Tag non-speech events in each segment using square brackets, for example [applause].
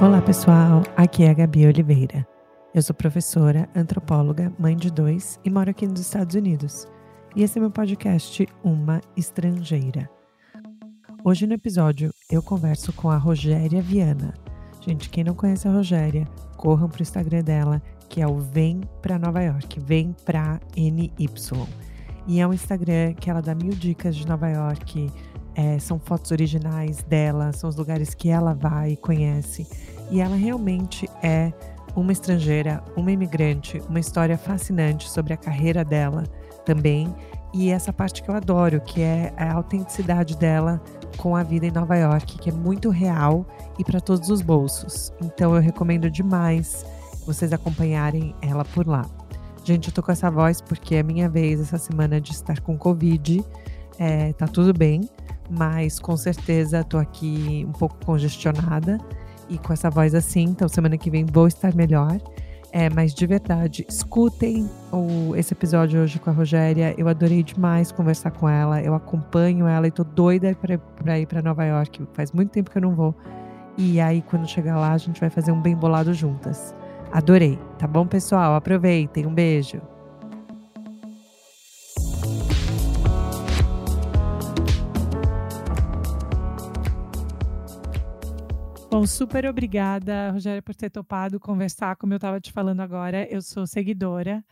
Olá pessoal, aqui é a Gabi Oliveira. Eu sou professora, antropóloga, mãe de dois e moro aqui nos Estados Unidos. E esse é meu podcast Uma Estrangeira. Hoje no episódio eu converso com a Rogéria Viana. Gente, quem não conhece a Rogéria, corram pro Instagram dela, que é o Vem Pra Nova York, Vem Pra NY. E é um Instagram que ela dá mil dicas de Nova York, é, são fotos originais dela, são os lugares que ela vai e conhece. E ela realmente é uma estrangeira, uma imigrante, uma história fascinante sobre a carreira dela também. E essa parte que eu adoro, que é a autenticidade dela com a vida em Nova York, que é muito real e para todos os bolsos. Então eu recomendo demais vocês acompanharem ela por lá. Gente, eu tô com essa voz porque é minha vez essa semana de estar com Covid. É, tá tudo bem, mas com certeza tô aqui um pouco congestionada e com essa voz assim, então semana que vem vou estar melhor. É, mas de verdade, escutem o, esse episódio hoje com a Rogéria. Eu adorei demais conversar com ela. Eu acompanho ela e tô doida para ir para Nova York. Faz muito tempo que eu não vou. E aí, quando chegar lá, a gente vai fazer um bem bolado juntas. Adorei. Tá bom, pessoal? Aproveitem. Um beijo. Bom, super obrigada, Rogério, por ter topado conversar. Como eu estava te falando agora, eu sou seguidora.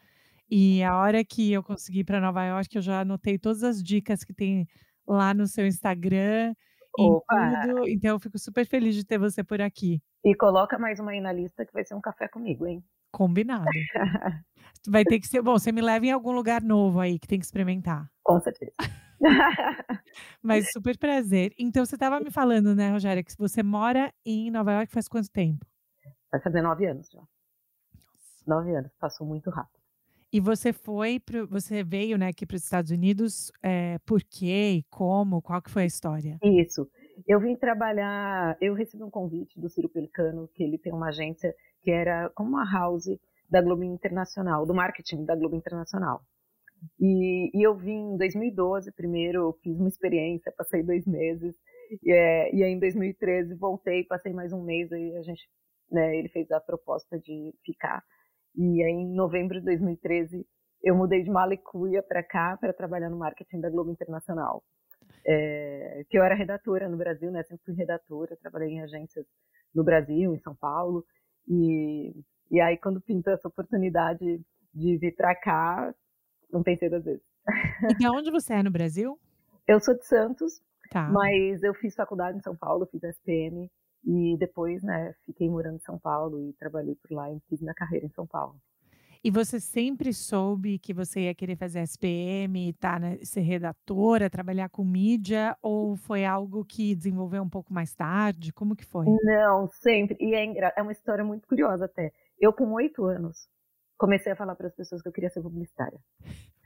E a hora que eu consegui ir para Nova York, eu já anotei todas as dicas que tem lá no seu Instagram. Opa. Tudo, então eu fico super feliz de ter você por aqui. E coloca mais uma aí na lista que vai ser um café comigo, hein? Combinado. [laughs] vai ter que ser. Bom, você me leva em algum lugar novo aí que tem que experimentar. Com certeza. [laughs] Mas [laughs] super prazer. Então, você estava me falando, né, Rogéria, que você mora em Nova York faz quanto tempo? Vai fazer nove anos já. Nove anos, passou muito rápido. E você foi, pro, você veio, né, aqui para os Estados Unidos, é, por quê e como? Qual que foi a história? Isso. Eu vim trabalhar, eu recebi um convite do Ciro Pelicano, que ele tem uma agência que era como uma house da Globo Internacional, do marketing da Globo Internacional. E, e eu vim em 2012 primeiro, fiz uma experiência, passei dois meses, e, é, e aí em 2013 voltei, passei mais um mês, aí a gente, né, ele fez a proposta de ficar. E aí em novembro de 2013 eu mudei de Malicuia para cá para trabalhar no marketing da Globo Internacional. É, que eu era redatora no Brasil, né? Sempre fui redatora, trabalhei em agências no Brasil, em São Paulo. E, e aí, quando pintou essa oportunidade de vir para cá, não pensei duas vezes. E de onde você é no Brasil? [laughs] Eu sou de Santos, tá. mas eu fiz faculdade em São Paulo, fiz SPM e depois, né, fiquei morando em São Paulo e trabalhei por lá e fiz minha carreira em São Paulo. E você sempre soube que você ia querer fazer SPM, tá, né, ser redatora, trabalhar com mídia, ou foi algo que desenvolveu um pouco mais tarde? Como que foi? Não, sempre. E é, é uma história muito curiosa até. Eu, com oito anos, comecei a falar para as pessoas que eu queria ser publicitária.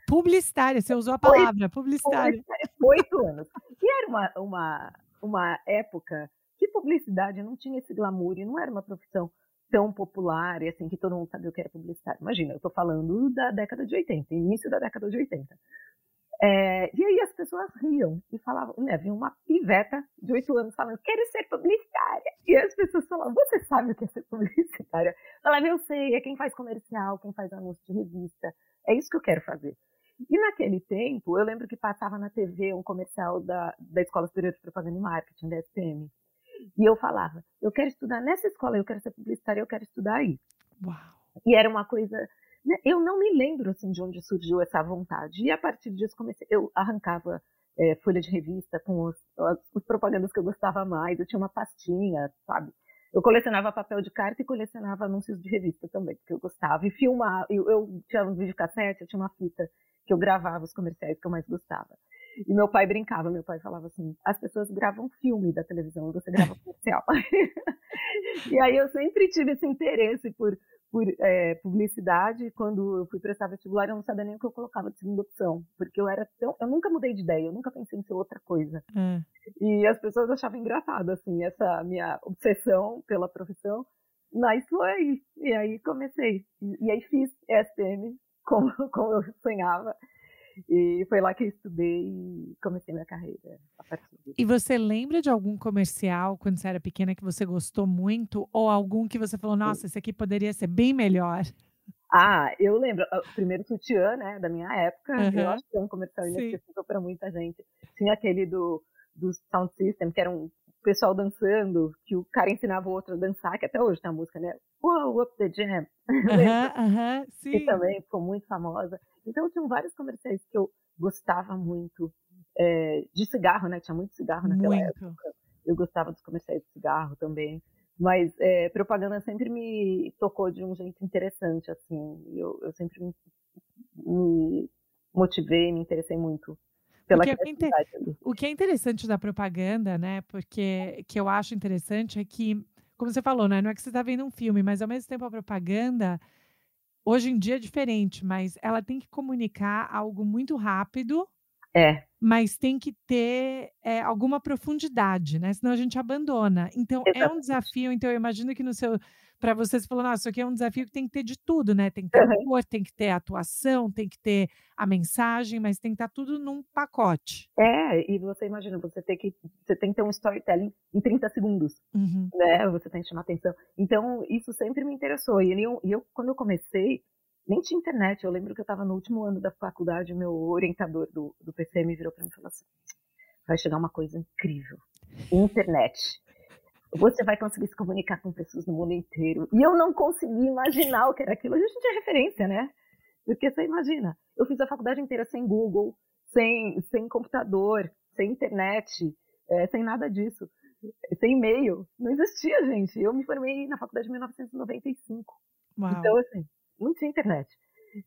Publicitária, você usou a palavra, oito, publicitária. [laughs] Oito anos. E era uma, uma, uma época que publicidade não tinha esse glamour e não era uma profissão tão popular e assim que todo mundo sabia o que era publicitário. Imagina, eu estou falando da década de 80, início da década de 80. É, e aí as pessoas riam e falavam, né, vinha uma piveta de oito anos falando, quero ser publicitária. E as pessoas falavam, você sabe o que é ser [laughs] publicitária? Falava, eu sei, é quem faz comercial, quem faz anúncio de revista, é isso que eu quero fazer. E naquele tempo, eu lembro que passava na TV um comercial da, da Escola Superior de Propaganda e Marketing, da SPM. E eu falava, eu quero estudar nessa escola, eu quero ser publicitária, eu quero estudar aí. Uau. E era uma coisa eu não me lembro assim de onde surgiu essa vontade. E a partir disso comecei, eu arrancava é, folha de revista com os, os, propagandas que eu gostava mais. Eu tinha uma pastinha, sabe? Eu colecionava papel de carta e colecionava anúncios de revista também, porque eu gostava. E filmar, eu, eu tinha um videocassete, eu tinha uma fita que eu gravava os comerciais que eu mais gostava. E meu pai brincava, meu pai falava assim: as pessoas gravam filme da televisão você grava comercial. [laughs] e aí eu sempre tive esse interesse por por é, publicidade, quando eu fui prestar vestibular, eu não sabia nem o que eu colocava de segunda opção, porque eu era tão, eu nunca mudei de ideia, eu nunca pensei em ser outra coisa. Hum. E as pessoas achavam engraçado, assim, essa minha obsessão pela profissão, mas foi, e aí comecei, e, e aí fiz SPM, como, [laughs] como eu sonhava, E foi lá que eu estudei e comecei minha carreira a partir disso. E você lembra de algum comercial quando você era pequena que você gostou muito? Ou algum que você falou, nossa, esse aqui poderia ser bem melhor? Ah, eu lembro, o primeiro sutiã, né, da minha época, uhum. eu acho que é um comercial inesquecível para muita gente. Tinha aquele do, do Sound System, que era um pessoal dançando, que o cara ensinava o outro a dançar, que até hoje tem a música, né? Wow, up the jam. Uhum, uhum, [laughs] sim. Que também ficou muito famosa. Então, tinham vários comerciais que eu gostava muito. É, de cigarro, né? Tinha muito cigarro naquela muito. época. Eu gostava dos comerciais de cigarro também. Mas é, propaganda sempre me tocou de um jeito interessante, assim. Eu, eu sempre me, me motivei, me interessei muito pela o que, é, o que é interessante da propaganda, né? Porque que eu acho interessante é que, como você falou, né? Não é que você está vendo um filme, mas ao mesmo tempo a propaganda hoje em dia é diferente, mas ela tem que comunicar algo muito rápido. É. Mas tem que ter é, alguma profundidade, né? Senão a gente abandona. Então Exatamente. é um desafio. Então eu imagino que no seu para você, você falou, nossa, isso aqui é um desafio que tem que ter de tudo, né? Tem que ter uhum. cor, tem que ter atuação, tem que ter a mensagem, mas tem que estar tá tudo num pacote. É, e você imagina, você tem que, você tem que ter um storytelling em 30 segundos, uhum. né? Você tem que chamar atenção. Então, isso sempre me interessou. E eu, eu quando eu comecei, nem tinha internet. Eu lembro que eu estava no último ano da faculdade, meu orientador do, do PC me virou para mim e falou assim: vai chegar uma coisa incrível. Internet você vai conseguir se comunicar com pessoas no mundo inteiro. E eu não consegui imaginar o que era aquilo. A gente tinha referência, né? Porque você imagina, eu fiz a faculdade inteira sem Google, sem, sem computador, sem internet, é, sem nada disso, sem e-mail. Não existia, gente. Eu me formei na faculdade em 1995. Uau. Então, assim, não tinha internet.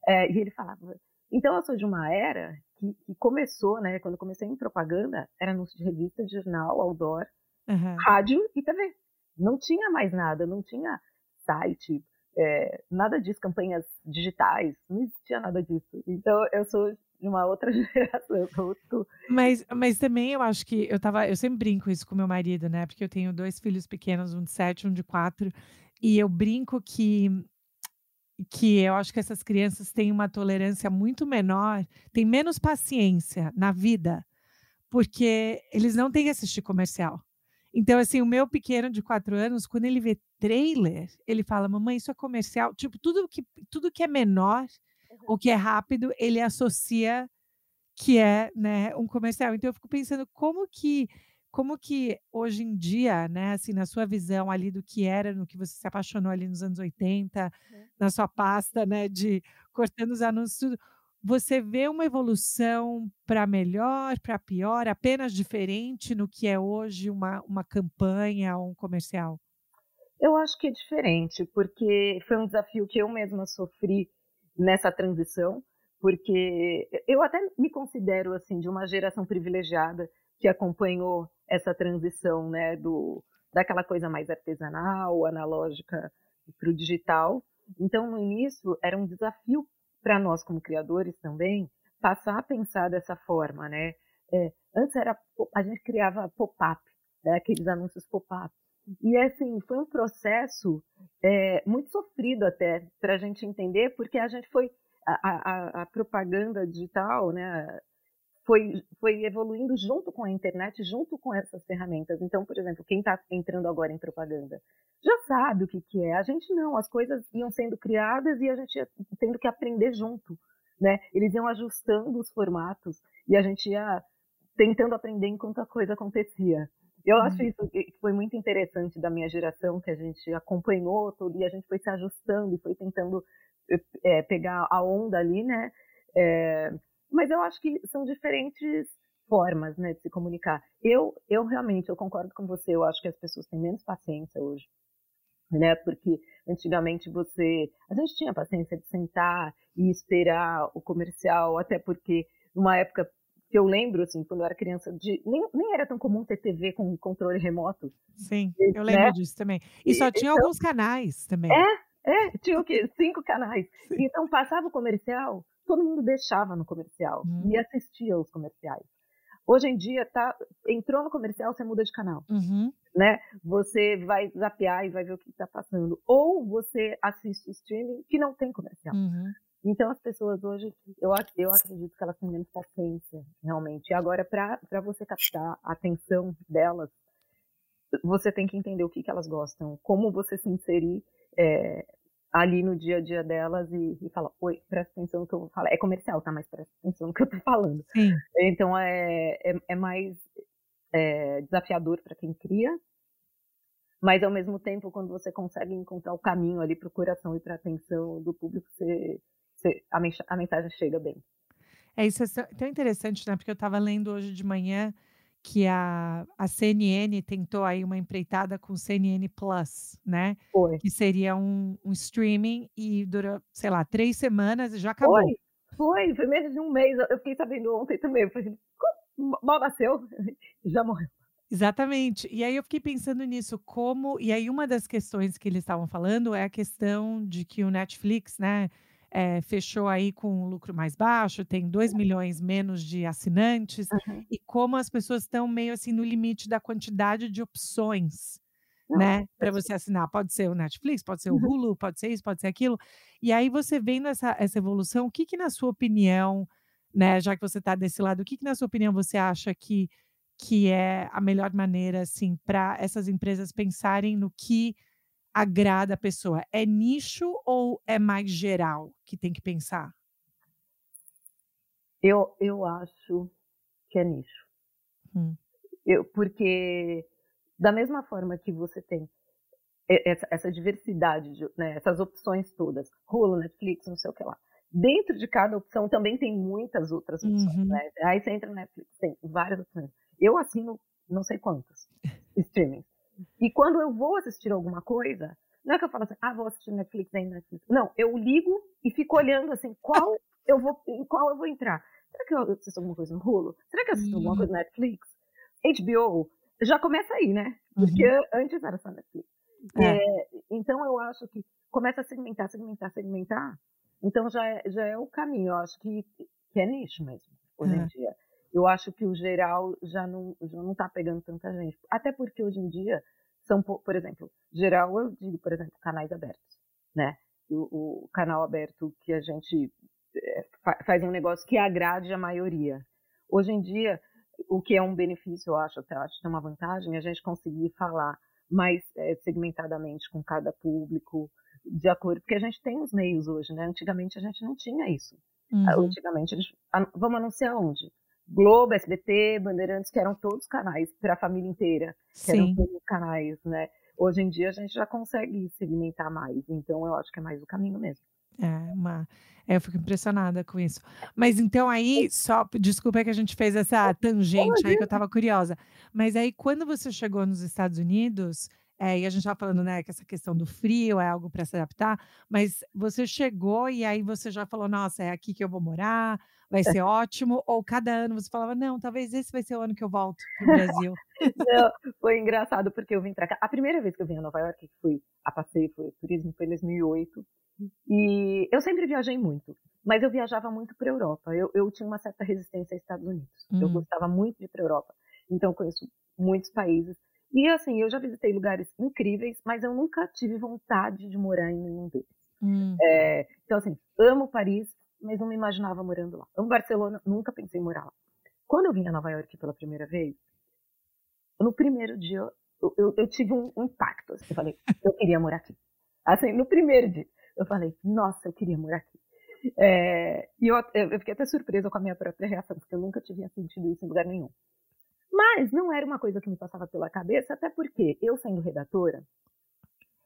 É, e ele falava. Então, eu sou de uma era que, que começou, né? Quando eu comecei em propaganda, era anúncio de revista, de jornal, outdoor uhum. rádio e TV. Não tinha mais nada, não tinha site, é, nada disso, campanhas digitais, não existia nada disso. Então eu sou de uma outra [laughs] geração. Outro... Mas, mas também eu acho que eu tava, eu sempre brinco isso com meu marido, né? Porque eu tenho dois filhos pequenos, um de sete, um de quatro, e eu brinco que que eu acho que essas crianças têm uma tolerância muito menor, têm menos paciência na vida, porque eles não têm que assistir comercial. Então, assim, o meu pequeno de quatro anos, quando ele vê trailer, ele fala: Mamãe, isso é comercial. Tipo, tudo que, tudo que é menor uhum. ou que é rápido, ele associa que é né, um comercial. Então, eu fico pensando como que. Como que hoje em dia, né, assim, na sua visão ali do que era, no que você se apaixonou ali nos anos 80, uhum. na sua pasta, né, de cortando os anúncios, tudo, você vê uma evolução para melhor, para pior, apenas diferente no que é hoje uma, uma campanha ou um comercial? Eu acho que é diferente, porque foi um desafio que eu mesma sofri nessa transição, porque eu até me considero assim de uma geração privilegiada que acompanhou essa transição, né, do daquela coisa mais artesanal, analógica para o digital. Então, no início, era um desafio para nós como criadores também passar a pensar dessa forma, né? É, antes era a gente criava pop-up, né? aqueles anúncios pop-up. E assim foi um processo é, muito sofrido até para a gente entender, porque a gente foi a, a, a propaganda digital, né? Foi, foi evoluindo junto com a internet, junto com essas ferramentas. Então, por exemplo, quem está entrando agora em propaganda já sabe o que, que é. A gente não, as coisas iam sendo criadas e a gente ia tendo que aprender junto. Né? Eles iam ajustando os formatos e a gente ia tentando aprender enquanto a coisa acontecia. Eu acho uhum. isso que foi muito interessante da minha geração, que a gente acompanhou tudo e a gente foi se ajustando e foi tentando é, pegar a onda ali, né? É, mas eu acho que são diferentes formas, né, de se comunicar. Eu, eu realmente, eu concordo com você. Eu acho que as pessoas têm menos paciência hoje, né? Porque antigamente você, a gente tinha paciência de sentar e esperar o comercial, até porque numa época que eu lembro, assim, quando eu era criança, de, nem, nem era tão comum ter TV com controle remoto. Sim, eu lembro né? disso também. E só tinha então, alguns canais também. É, é, tinha o quê? Cinco canais. Sim. Então passava o comercial, todo mundo deixava no comercial uhum. e assistia aos comerciais. Hoje em dia, tá, entrou no comercial, você muda de canal. Uhum. Né? Você vai zapear e vai ver o que está passando. Ou você assiste o streaming que não tem comercial. Uhum. Então, as pessoas hoje, eu, eu acredito que elas têm menos paciência, realmente. E agora, para você captar a atenção delas, você tem que entender o que, que elas gostam, como você se inserir é, ali no dia a dia delas e, e falar, oi, presta atenção no que eu vou falar. É comercial, tá? Mas presta atenção no que eu tô falando. Sim. Então, é, é, é mais é, desafiador para quem cria, mas ao mesmo tempo, quando você consegue encontrar o caminho ali para o coração e para a atenção do público, você, você, a, a mensagem chega bem. É isso é tão interessante, né? Porque eu estava lendo hoje de manhã que a, a CNN tentou aí uma empreitada com o CNN Plus, né? Foi. Que seria um, um streaming e dura, sei lá, três semanas e já acabou. Foi, foi, foi menos de um mês. Eu fiquei sabendo ontem também. Eu falei, mal nasceu, [laughs] já morreu. Exatamente. E aí eu fiquei pensando nisso, como. E aí, uma das questões que eles estavam falando é a questão de que o Netflix, né, é, fechou aí com um lucro mais baixo, tem 2 milhões menos de assinantes, uhum. e como as pessoas estão meio assim no limite da quantidade de opções. né, para você assinar, pode ser o Netflix, pode ser o uhum. Hulu, pode ser isso, pode ser aquilo. E aí você vendo essa, essa evolução, o que que na sua opinião, né, já que você está desse lado, o que que na sua opinião você acha que que é a melhor maneira, assim, para essas empresas pensarem no que agrada a pessoa? É nicho ou é mais geral que tem que pensar? Eu, eu acho que é nicho. Hum. Eu, porque, da mesma forma que você tem essa, essa diversidade, de, né, essas opções todas, Hulu, Netflix, não sei o que lá. Dentro de cada opção também tem muitas outras opções. Uhum. Né? Aí você entra no Netflix, tem várias opções. Eu assino não sei quantos [laughs] streamings. E quando eu vou assistir alguma coisa, não é que eu falo assim, ah, vou assistir Netflix aí Netflix. Não, eu ligo e fico olhando assim, qual [laughs] eu vou, em qual eu vou entrar. Será que eu assisto alguma coisa no Hulu? Será que eu assisto alguma coisa no Netflix? HBO? Já começa aí, né? Porque uhum. antes era só Netflix. É. É, então eu acho que começa a segmentar, segmentar, segmentar. Então já é, já é o caminho. Eu acho que, que é nicho mesmo, hoje é. em dia eu acho que o geral já não já não está pegando tanta gente. Até porque hoje em dia são, por exemplo, geral eu digo, por exemplo, canais abertos, né? O, o canal aberto que a gente é, faz um negócio que agrade a maioria. Hoje em dia, o que é um benefício, eu acho, até acho que é uma vantagem, é a gente conseguir falar mais é, segmentadamente com cada público, de acordo, porque a gente tem os meios hoje, né? Antigamente a gente não tinha isso. Uhum. Antigamente, gente, vamos anunciar onde? Globo, SBT, Bandeirantes, que eram todos canais para a família inteira, que Sim. eram todos canais, né? Hoje em dia a gente já consegue segmentar mais, então eu acho que é mais o caminho mesmo. É, uma, é, eu fico impressionada com isso. Mas então aí, só, desculpa que a gente fez essa tangente aí que eu estava curiosa. Mas aí, quando você chegou nos Estados Unidos, é, e a gente estava falando, né, que essa questão do frio é algo para se adaptar, mas você chegou e aí você já falou, nossa, é aqui que eu vou morar, vai ser ótimo, ou cada ano você falava, não, talvez esse vai ser o ano que eu volto para o [laughs] Brasil. não, foi engraçado porque eu vim para cá. A primeira vez que eu vim a Nova York, que fui a passeio, foi turismo, foi em 2008. E eu sempre viajei muito, mas eu viajava muito para a Europa. Eu, eu, tinha uma certa resistência aos Estados Unidos. Hum. Eu gostava muito de ir para a Europa. Então eu conheço muitos países. E assim, eu já visitei lugares incríveis, mas eu nunca tive vontade de morar em nenhum deles. Hum. É, então assim, amo Paris, mas não me imaginava morando lá. Amo Barcelona, nunca pensei em morar lá. Quando eu vim a Nova York pela primeira vez, no primeiro dia eu, eu, eu tive um impacto. Assim, eu falei, eu queria morar aqui. Assim, no primeiro dia, eu falei, nossa, eu queria morar aqui. É, e eu, eu fiquei até surpresa com a minha própria reação, porque eu nunca tinha sentido isso em lugar nenhum. Mas não era uma coisa que me passava pela cabeça, até porque eu, sendo redatora,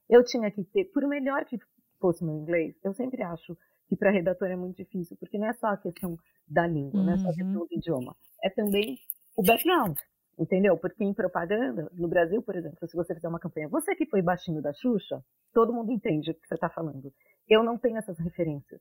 eu tinha que ter, por melhor que fosse meu inglês, eu sempre acho que para redator é muito difícil, porque não é só a questão da língua, uhum. não é só a questão do idioma, é também o background, entendeu? Porque em propaganda, no Brasil, por exemplo, se você fizer uma campanha, você que foi baixinho da Xuxa, todo mundo entende o que você está falando. Eu não tenho essas referências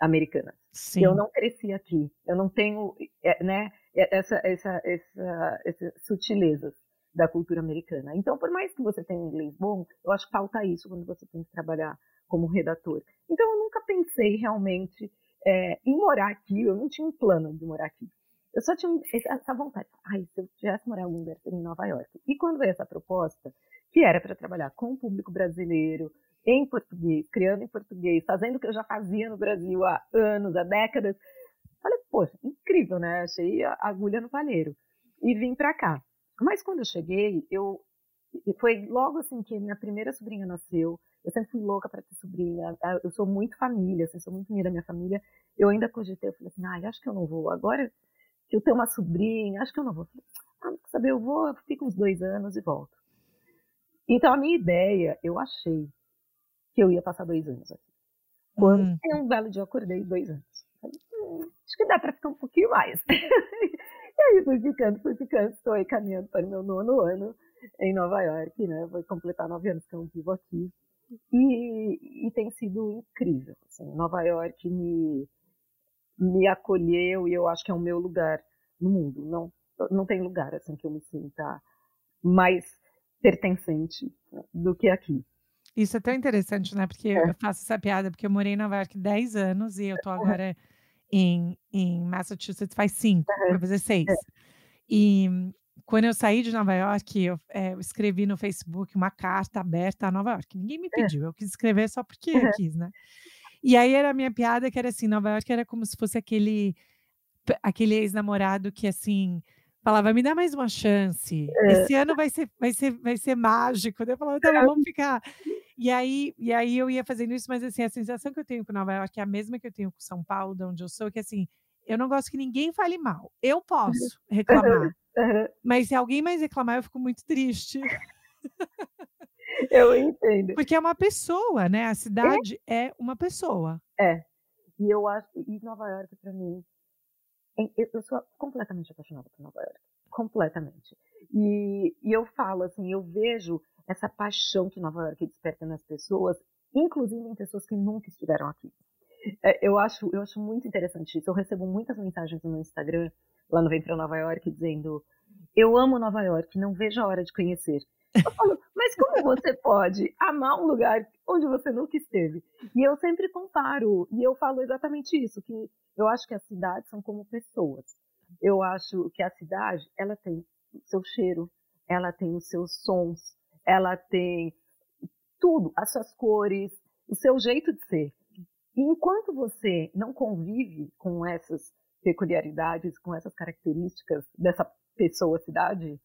americanas. Sim. Eu não cresci aqui. Eu não tenho, é, né, é, essa, essa, essa, essas sutilezas da cultura americana. Então, por mais que você tenha inglês bom, eu acho que falta isso quando você tem que trabalhar como redator. Então eu nunca pensei realmente é, em morar aqui, eu não tinha um plano de morar aqui. Eu só tinha essa vontade. Ai, se eu tivesse morar em algum lugar, seria em Nova York. E quando veio essa proposta, que era para trabalhar com o público brasileiro, em português, criando em português, fazendo o que eu já fazia no Brasil há anos, há décadas. Falei, poxa, incrível, né? Achei a agulha no palheiro. E vim para cá. Mas quando eu cheguei, eu foi logo assim que minha primeira sobrinha nasceu. Eu sempre fui louca para ter sobrinha. Eu sou muito família, assim, sou muito unida à minha família. Eu ainda cogitei, eu falei assim, ah, acho que eu não vou. Agora que eu tenho uma sobrinha, acho que eu não vou. Ah, não saber, eu vou, eu fico uns dois anos e volto. Então a minha ideia, eu achei que eu ia passar dois anos aqui. Quando hum. um belo dia eu acordei dois anos. Falei, hum, acho que dá para ficar um pouquinho mais. [laughs] e aí fui ficando, fui ficando, estou aí caminhando para o meu nono ano em Nova York, né? Vou completar nove anos que eu vivo aqui. E, e tem sido incrível. Assim, Nova York me, me acolheu e eu acho que é o meu lugar no mundo. Não, não tem lugar assim que eu me sinta mais pertencente do que aqui. Isso é tão interessante, né? Porque é. eu faço essa piada porque eu morei em Nova York 10 anos e eu tô agora em, em Massachusetts faz 5, uhum. vai fazer 6. É. E quando eu saí de Nova York, eu, é, eu, escrevi no Facebook uma carta aberta a Nova York. Ninguém me pediu, eu quis escrever só porque eu [laughs] quis, né? E aí era a minha piada que era assim, Nova York era como se fosse aquele aquele ex-namorado que assim falava, me dá mais uma chance. É. Esse ano vai ser, vai ser, vai ser mágico. Eu falava, tá, [laughs] vamos ficar. E aí, e aí eu ia fazendo isso, mas assim, a sensação que eu tenho com Nova York é a mesma que eu tenho com São Paulo, de onde eu sou, que assim, eu não gosto que ninguém fale mal. Eu posso reclamar. Mas se alguém mais reclamar, eu fico muito triste. Eu entendo. Porque é uma pessoa, né? A cidade é, é uma pessoa. É. E eu acho e Nova York para mim, eu sou completamente apaixonada por Nova York, completamente. E, e eu falo assim, eu vejo essa paixão que Nova York desperta nas pessoas, inclusive em pessoas que nunca estiveram aqui. É, eu acho, eu acho muito interessante isso. Eu recebo muitas mensagens no meu Instagram lá no Vem Nova York, dizendo: Eu amo Nova York, não vejo a hora de conhecer. Eu falo, mas como você pode amar um lugar onde você nunca esteve? E eu sempre comparo, e eu falo exatamente isso, que eu acho que as cidades são como pessoas. Eu acho que a cidade, ela tem o seu cheiro, ela tem os seus sons, ela tem tudo, as suas cores, o seu jeito de ser. E enquanto você não convive com essas peculiaridades, com essas características dessa pessoa cidade,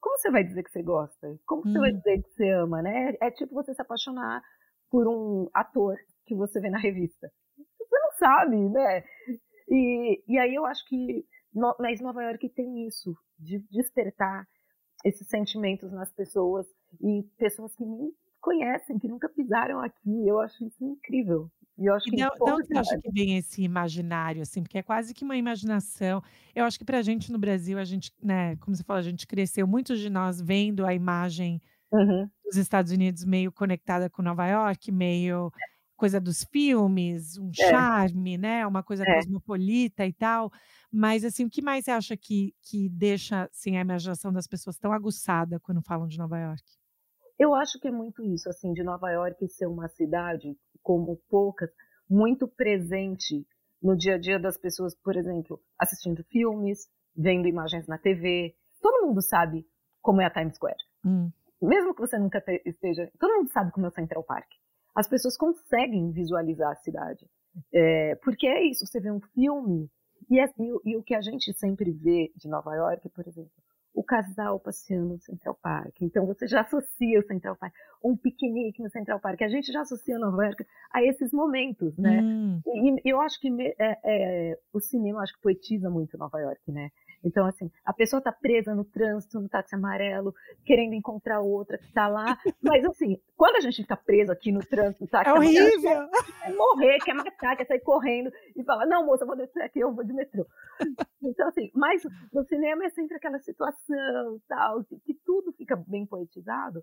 como você vai dizer que você gosta? Como hum. você vai hum. dizer que você ama, né? É tipo você se apaixonar por um ator que você vê na revista. Você não sabe, né? E, e aí eu acho que no, mas Nova York tem isso, de despertar esses sentimentos nas pessoas e pessoas que nem conhecem, que nunca pisaram aqui. Eu acho isso incrível. E eu acho que não, onde você acha que vem esse imaginário, assim? Porque é quase que uma imaginação. Eu acho que pra gente no Brasil, a gente, né, como você falou, a gente cresceu, muitos de nós vendo a imagem uhum. dos Estados Unidos meio conectada com Nova York, meio coisa dos filmes, um é. charme, né? Uma coisa é. cosmopolita e tal. Mas, assim, o que mais você acha que, que deixa assim, a imaginação das pessoas tão aguçada quando falam de Nova York? Eu acho que é muito isso, assim, de Nova York ser uma cidade como poucas, muito presente no dia a dia das pessoas, por exemplo, assistindo filmes, vendo imagens na TV. Todo mundo sabe como é a Times Square. Hum. Mesmo que você nunca esteja. Todo mundo sabe como é o Central Park. As pessoas conseguem visualizar a cidade. É, porque é isso, você vê um filme. E, é, e, e o que a gente sempre vê de Nova York, por exemplo, o casal passeando no Central Park. Então você já associa o Central Park, um piquenique no Central Park. A gente já associa Nova York a esses momentos, né? Hum. E, eu acho que é, é, o cinema acho que poetiza muito Nova York, né? Então, assim, a pessoa tá presa no trânsito, no táxi amarelo, querendo encontrar outra que tá lá. [laughs] Mas, assim, quando a gente fica preso aqui no trânsito, no táxi é amarelo, horrível. quer morrer, quer matar, quer sair correndo e falar, não, moça, eu vou descer aqui, eu vou de metrô. [laughs] Então, assim, mas no cinema é sempre aquela situação, tal, que, que tudo fica bem poetizado.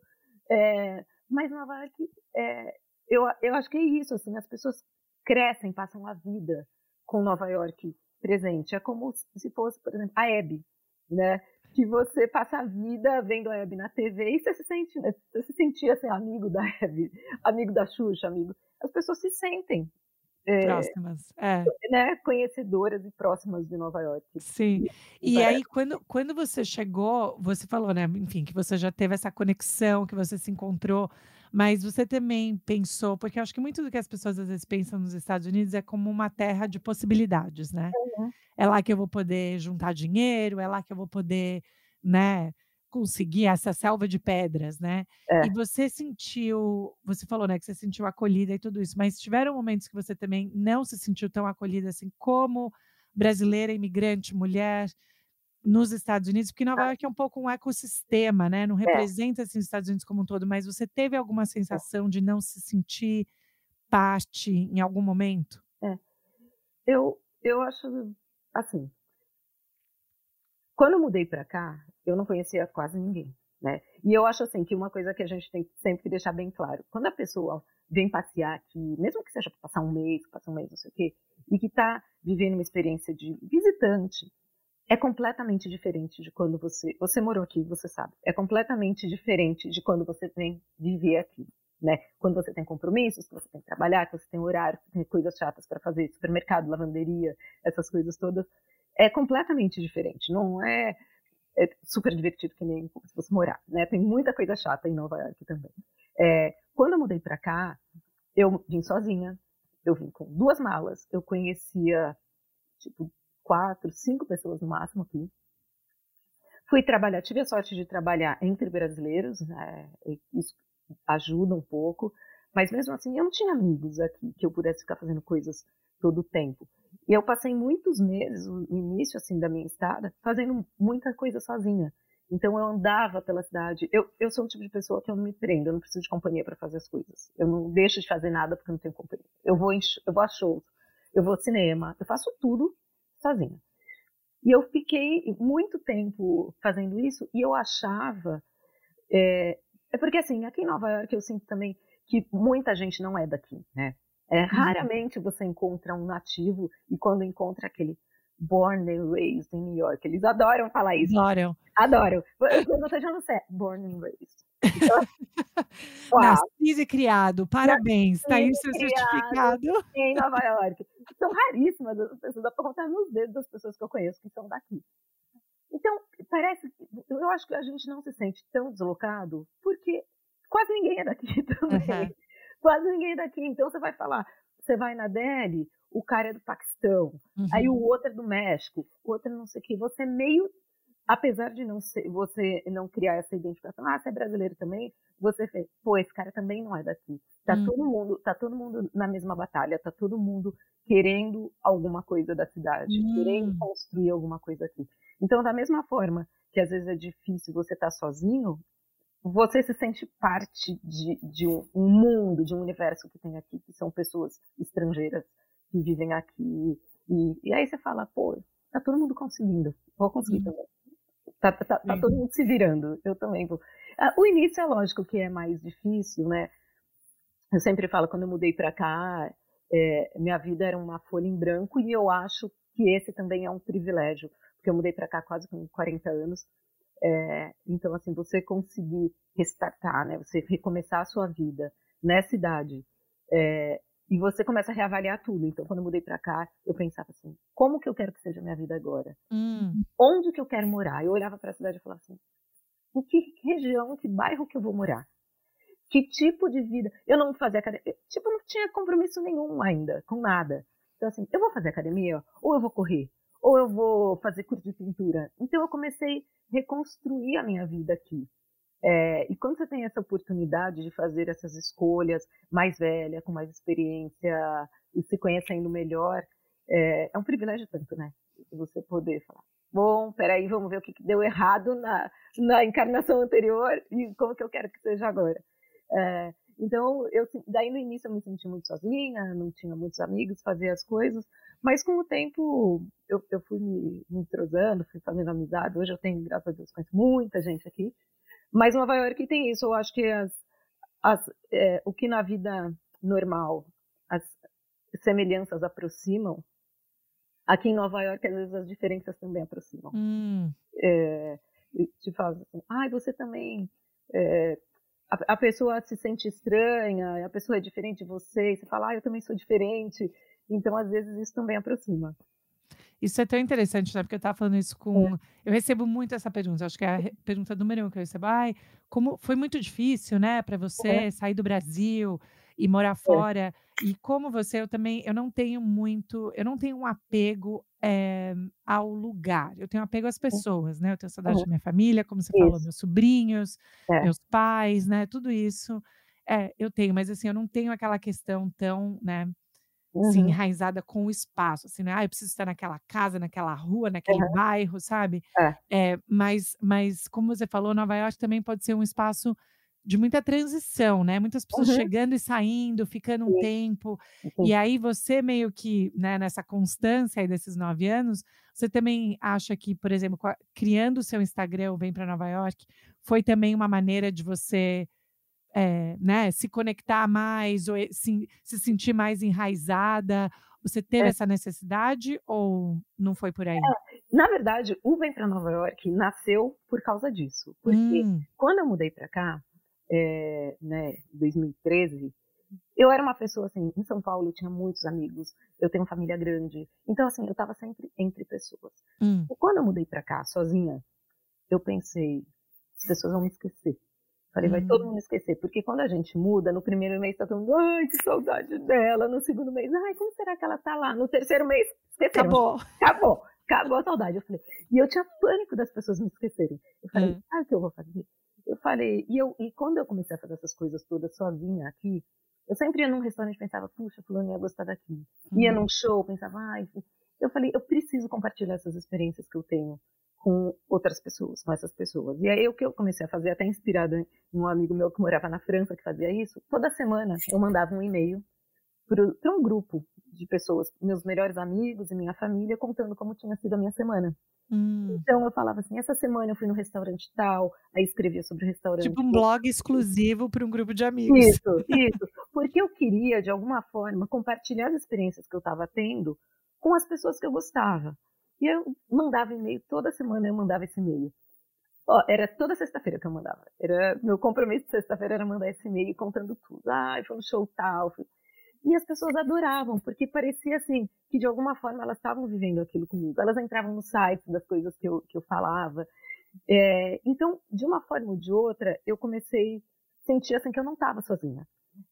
É, mas Nova York, é, eu, eu acho que é isso, assim, as pessoas crescem, passam a vida com Nova York presente. É como se fosse, por exemplo, a Hebe, né? Que você passa a vida vendo a Hebe na TV e você se sente, né? você se sentia assim, amigo da Hebe, amigo da Xuxa, amigo. As pessoas se sentem é, próximas, é. né, conhecedoras e próximas de Nova York. Sim. E, e aí, quando, quando você chegou, você falou, né, enfim, que você já teve essa conexão, que você se encontrou, mas você também pensou, porque eu acho que muito do que as pessoas às vezes pensam nos Estados Unidos é como uma terra de possibilidades, né? Uhum. É lá que eu vou poder juntar dinheiro, é lá que eu vou poder, né, conseguir essa selva de pedras, né? É. E você sentiu, você falou, né, que você sentiu acolhida e tudo isso, mas tiveram momentos que você também não se sentiu tão acolhida assim como brasileira, imigrante, mulher nos Estados Unidos, porque Nova York é um pouco um ecossistema, né? Não é. representa assim, os Estados Unidos como um todo, mas você teve alguma é. sensação de não se sentir parte em algum momento? É. Eu, eu acho assim. Quando eu mudei para cá, eu não conhecia quase ninguém, né? E eu acho assim que uma coisa que a gente tem sempre que deixar bem claro, quando a pessoa vem passear aqui, mesmo que seja para passar um mês, passar um mês, não sei o quê, e que está vivendo uma experiência de visitante, é completamente diferente de quando você você morou aqui, você sabe. É completamente diferente de quando você vem viver aqui, né? Quando você tem compromissos, que você tem que trabalhar, que você tem horário, que tem coisas chatas para fazer, supermercado, lavanderia, essas coisas todas, é completamente diferente. Não é é super divertido que nem se você morar, né? Tem muita coisa chata em Nova York também. É, quando eu mudei para cá, eu vim sozinha, eu vim com duas malas, eu conhecia tipo quatro, cinco pessoas no máximo aqui. Fui trabalhar, tive a sorte de trabalhar entre brasileiros, né? Isso ajuda um pouco, mas mesmo assim eu não tinha amigos aqui que eu pudesse ficar fazendo coisas todo o tempo. E eu passei muitos meses, o início assim da minha estada, fazendo muita coisa sozinha. Então eu andava pela cidade. Eu, eu sou o tipo de pessoa que eu não me prendo, eu não preciso de companhia para fazer as coisas. Eu não deixo de fazer nada porque eu não tenho companhia. Eu vou, eu vou a shows, eu vou ao cinema, eu faço tudo sozinha. E eu fiquei muito tempo fazendo isso e eu achava. É, é porque assim, aqui em Nova York eu sinto também que muita gente não é daqui, né? É, uhum. raramente você encontra um nativo e quando encontra aquele born and raised in New York, eles adoram falar isso. Adoram. Adoram. Você já não sei, born and raised. Então, [laughs] Nascido e criado, parabéns, está aí o seu certificado. Em [laughs] Nova York. São raríssimas as pessoas, dá para contar nos dedos das pessoas que eu conheço que são daqui. Então, parece, eu acho que a gente não se sente tão deslocado, porque quase ninguém é daqui [laughs] também. Uhum quase ninguém daqui. Então você vai falar, você vai na Delhi, o cara é do Paquistão, uhum. aí o outro é do México, o outro é não sei o que. Você é meio, apesar de não ser, você não criar essa identificação, ah, você é brasileiro também, você fez, pô, esse cara também não é daqui. Tá uhum. todo mundo, tá todo mundo na mesma batalha, tá todo mundo querendo alguma coisa da cidade, uhum. querendo construir alguma coisa aqui. Então, da mesma forma que às vezes é difícil você estar tá sozinho, você se sente parte de, de um, mundo, de um universo que tem aqui, que são pessoas estrangeiras que vivem aqui. E, e aí você fala, pô, tá todo mundo conseguindo, vou conseguir uhum. também. Tá, tá, tá, todo mundo se virando, eu também vou. Ah, o início é lógico que é mais difícil, né? Eu sempre falo, quando eu mudei para cá, é, minha vida era uma folha em branco e eu acho que esse também é um privilégio, porque eu mudei para cá quase com 40 anos é, então, assim, você conseguir restartar, né? Você recomeçar a sua vida nessa idade. É, e você começa a reavaliar tudo. Então, quando eu mudei para cá, eu pensava assim: como que eu quero que seja a minha vida agora? Hum. Onde que eu quero morar? Eu olhava para a cidade e falava assim: em que região, que bairro que eu vou morar? Que tipo de vida? Eu não fazia academia. Tipo, não tinha compromisso nenhum ainda com nada. Então, assim, eu vou fazer academia ou eu vou correr? ou eu vou fazer curso de pintura. Então eu comecei a reconstruir a minha vida aqui. É, e quando você tem essa oportunidade de fazer essas escolhas mais velha, com mais experiência e se conhecendo melhor, é, é um privilégio tanto, né? Você poder falar, bom, peraí, vamos ver o que deu errado na, na encarnação anterior e como que eu quero que seja agora. É, então, eu, daí no início eu me senti muito sozinha, não tinha muitos amigos, fazia as coisas, mas com o tempo eu, eu fui me, me entrosando, fui fazendo amizade. Hoje eu tenho, graças a Deus, conheço muita gente aqui. Mas Nova York tem isso, eu acho que as, as, é, o que na vida normal as semelhanças aproximam, aqui em Nova York às vezes as diferenças também aproximam. Hum. É, te faz assim, ai, ah, você também é, a, pessoa se sente estranha, a pessoa é diferente de você, e você fala, ah, eu também sou diferente. Então, às vezes, isso também aproxima. Isso é tão interessante, né? Porque eu estava falando isso com. É. Eu recebo muito essa pergunta. Acho que é a pergunta número um que eu recebo. Ai, como foi muito difícil, né, para você é. sair do Brasil e morar é. fora. E como você, eu também, eu não tenho muito, eu não tenho um apego é, ao lugar. Eu tenho apego às pessoas, né? Eu tenho saudade uhum. da minha família, como você isso. falou, meus sobrinhos, é. meus pais, né? Tudo isso. É, eu tenho, mas assim, eu não tenho aquela questão tão, né? Assim, enraizada com o espaço, assim, né? Ah, eu preciso estar naquela casa, naquela rua, naquele uhum. bairro, sabe? É. é. mas, mas, como você falou, Nova York também pode ser um espaço de muita transição, né? Muitas pessoas uhum. chegando e saindo, ficando um tempo. E aí você meio que, né, nessa constância aí desses nove anos, você também acha que, por exemplo, criando o seu Instagram, Vem para Nova York, foi também uma maneira de você é, né, se conectar mais ou se, se sentir mais enraizada? Você teve é. essa necessidade ou não foi por aí? É, na verdade, o Vem para Nova York nasceu por causa disso. Porque hum. quando eu mudei para cá, é, né, 2013, eu era uma pessoa assim, em São Paulo eu tinha muitos amigos, eu tenho família grande, então assim, eu estava sempre entre pessoas. Hum. E quando eu mudei para cá, sozinha, eu pensei, as pessoas vão me esquecer. Falei, vai todo hum. mundo esquecer. Porque quando a gente muda, no primeiro mês tá todo mundo, ai, que saudade dela. No segundo mês, ai, como será que ela tá lá? No terceiro mês, esqueceram. Acabou. Acabou. Acabou a saudade. Eu falei, e eu tinha pânico das pessoas me esquecerem. Eu falei, hum. sabe o que eu vou fazer? Eu falei, e, eu, e quando eu comecei a fazer essas coisas todas sozinha aqui, eu sempre ia num restaurante e pensava, puxa, fulano ia gostar daqui. Hum. Ia num show, pensava, ai. Eu falei, eu preciso compartilhar essas experiências que eu tenho com outras pessoas, com essas pessoas. E aí o que eu comecei a fazer, até inspirada em um amigo meu que morava na França que fazia isso, toda semana eu mandava um e-mail para um grupo de pessoas, meus melhores amigos e minha família, contando como tinha sido a minha semana. Hum. Então eu falava assim, essa semana eu fui no restaurante tal, aí escrevia sobre o restaurante. Tipo um blog exclusivo para um grupo de amigos. Isso, isso. Porque eu queria, de alguma forma, compartilhar as experiências que eu estava tendo com as pessoas que eu gostava. E eu mandava e-mail, toda semana eu mandava esse e-mail. Ó, era toda sexta-feira que eu mandava. Era, meu compromisso de sexta-feira era mandar esse e-mail contando tudo. Ah, foi um show tal. E as pessoas adoravam, porque parecia assim, que de alguma forma elas estavam vivendo aquilo comigo. Elas entravam no site das coisas que eu, que eu falava. É, então, de uma forma ou de outra, eu comecei a sentir assim que eu não estava sozinha.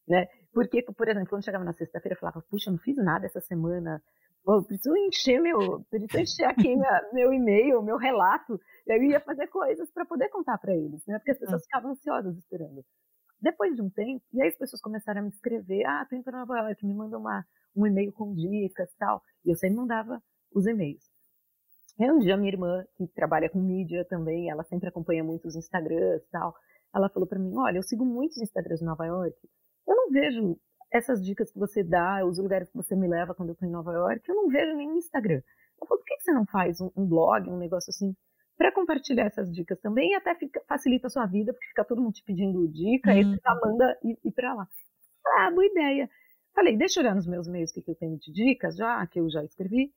Né? Porque, por exemplo, quando chegava na sexta-feira, eu falava, puxa, eu não fiz nada essa semana, Pô, preciso encher meu, preciso encher aqui [laughs] minha, meu e-mail, meu relato. E aí eu ia fazer coisas para poder contar para eles, né? Porque as pessoas ficavam ansiosas esperando. Depois de um tempo, e aí as pessoas começaram a me escrever, ah, tô indo para Nova York, me manda uma, um e-mail com dicas e tal. E eu sempre mandava os e-mails. Um dia minha irmã, que trabalha com mídia também, ela sempre acompanha muitos Instagrams e tal, ela falou para mim, olha, eu sigo muitos Instagrams de Nova York, eu não vejo essas dicas que você dá, os lugares que você me leva quando eu estou em Nova York, eu não vejo nem no Instagram. Eu falo, por que você não faz um, um blog, um negócio assim, para compartilhar essas dicas também e até fica, facilita a sua vida, porque fica todo mundo te pedindo dica, uhum. aí você já manda ir, ir para lá. Ah, boa ideia. Falei, deixa eu olhar nos meus meios o que, que eu tenho de dicas já, que eu já escrevi.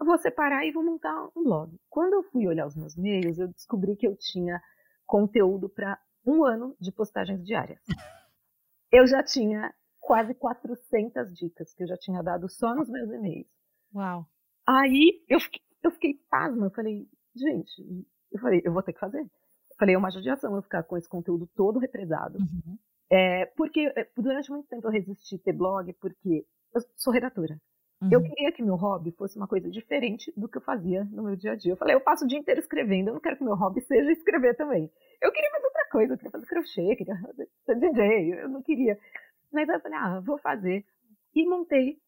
Eu vou separar e vou montar um blog. Quando eu fui olhar os meus meios, eu descobri que eu tinha conteúdo para um ano de postagens diárias. Eu já tinha quase 400 dicas que eu já tinha dado só nos meus e-mails. Uau. Aí eu fiquei, eu fiquei pasma, eu falei, gente, eu falei, eu vou ter que fazer. Eu falei, é uma judiação eu ficar com esse conteúdo todo represado. Uhum. É, porque é, durante muito tempo eu resisti ter blog, porque eu sou redatora. Uhum. Eu queria que meu hobby fosse uma coisa diferente do que eu fazia no meu dia a dia. Eu falei, eu passo o dia inteiro escrevendo, eu não quero que meu hobby seja escrever também. Eu queria fazer outra coisa, eu queria fazer crochê, queria ser DJ, eu não queria. Mas eu falei, ah, vou fazer. E montei.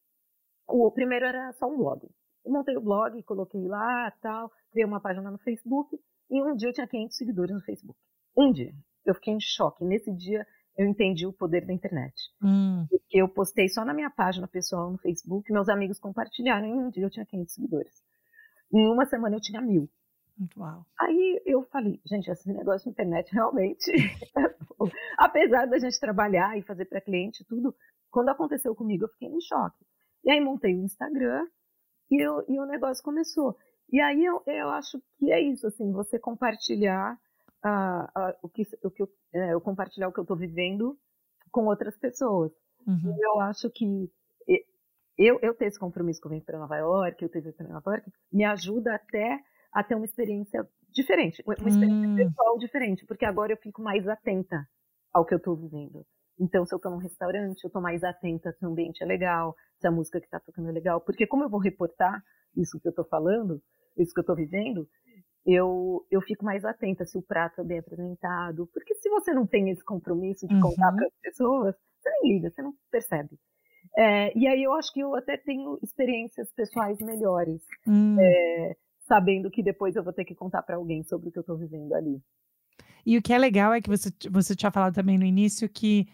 O primeiro era só um blog. Eu montei o blog, coloquei lá, tal, criei uma página no Facebook. E um dia eu tinha 500 seguidores no Facebook. Um dia. Eu fiquei em choque. Nesse dia eu entendi o poder da internet. Hum. Porque eu postei só na minha página pessoal no Facebook, meus amigos compartilharam, e um dia eu tinha 500 seguidores. Em uma semana eu tinha mil. Uau. Aí eu falei, gente, esse negócio de internet realmente, [laughs] apesar da gente trabalhar e fazer para cliente tudo, quando aconteceu comigo eu fiquei em choque. E aí montei o Instagram e, eu, e o negócio começou. E aí eu, eu acho que é isso, assim, você compartilhar uh, uh, o que, o que eu, é, eu compartilhar o que eu estou vivendo com outras pessoas. Uhum. E eu acho que eu, eu ter esse compromisso que eu venho para Nova York, eu ter para Nova York, me ajuda até a ter uma experiência diferente, uma experiência hum. pessoal diferente, porque agora eu fico mais atenta ao que eu estou vivendo. Então, se eu estou num restaurante, eu estou mais atenta se o ambiente é legal, se a música que está tocando é legal, porque como eu vou reportar isso que eu estou falando, isso que eu estou vivendo, eu, eu fico mais atenta se o prato é bem apresentado, porque se você não tem esse compromisso de contar uhum. para as pessoas, você nem liga, você não percebe. É, e aí eu acho que eu até tenho experiências pessoais melhores, hum. é, sabendo que depois eu vou ter que contar para alguém sobre o que eu estou vivendo ali. E o que é legal é que você, você tinha falado também no início que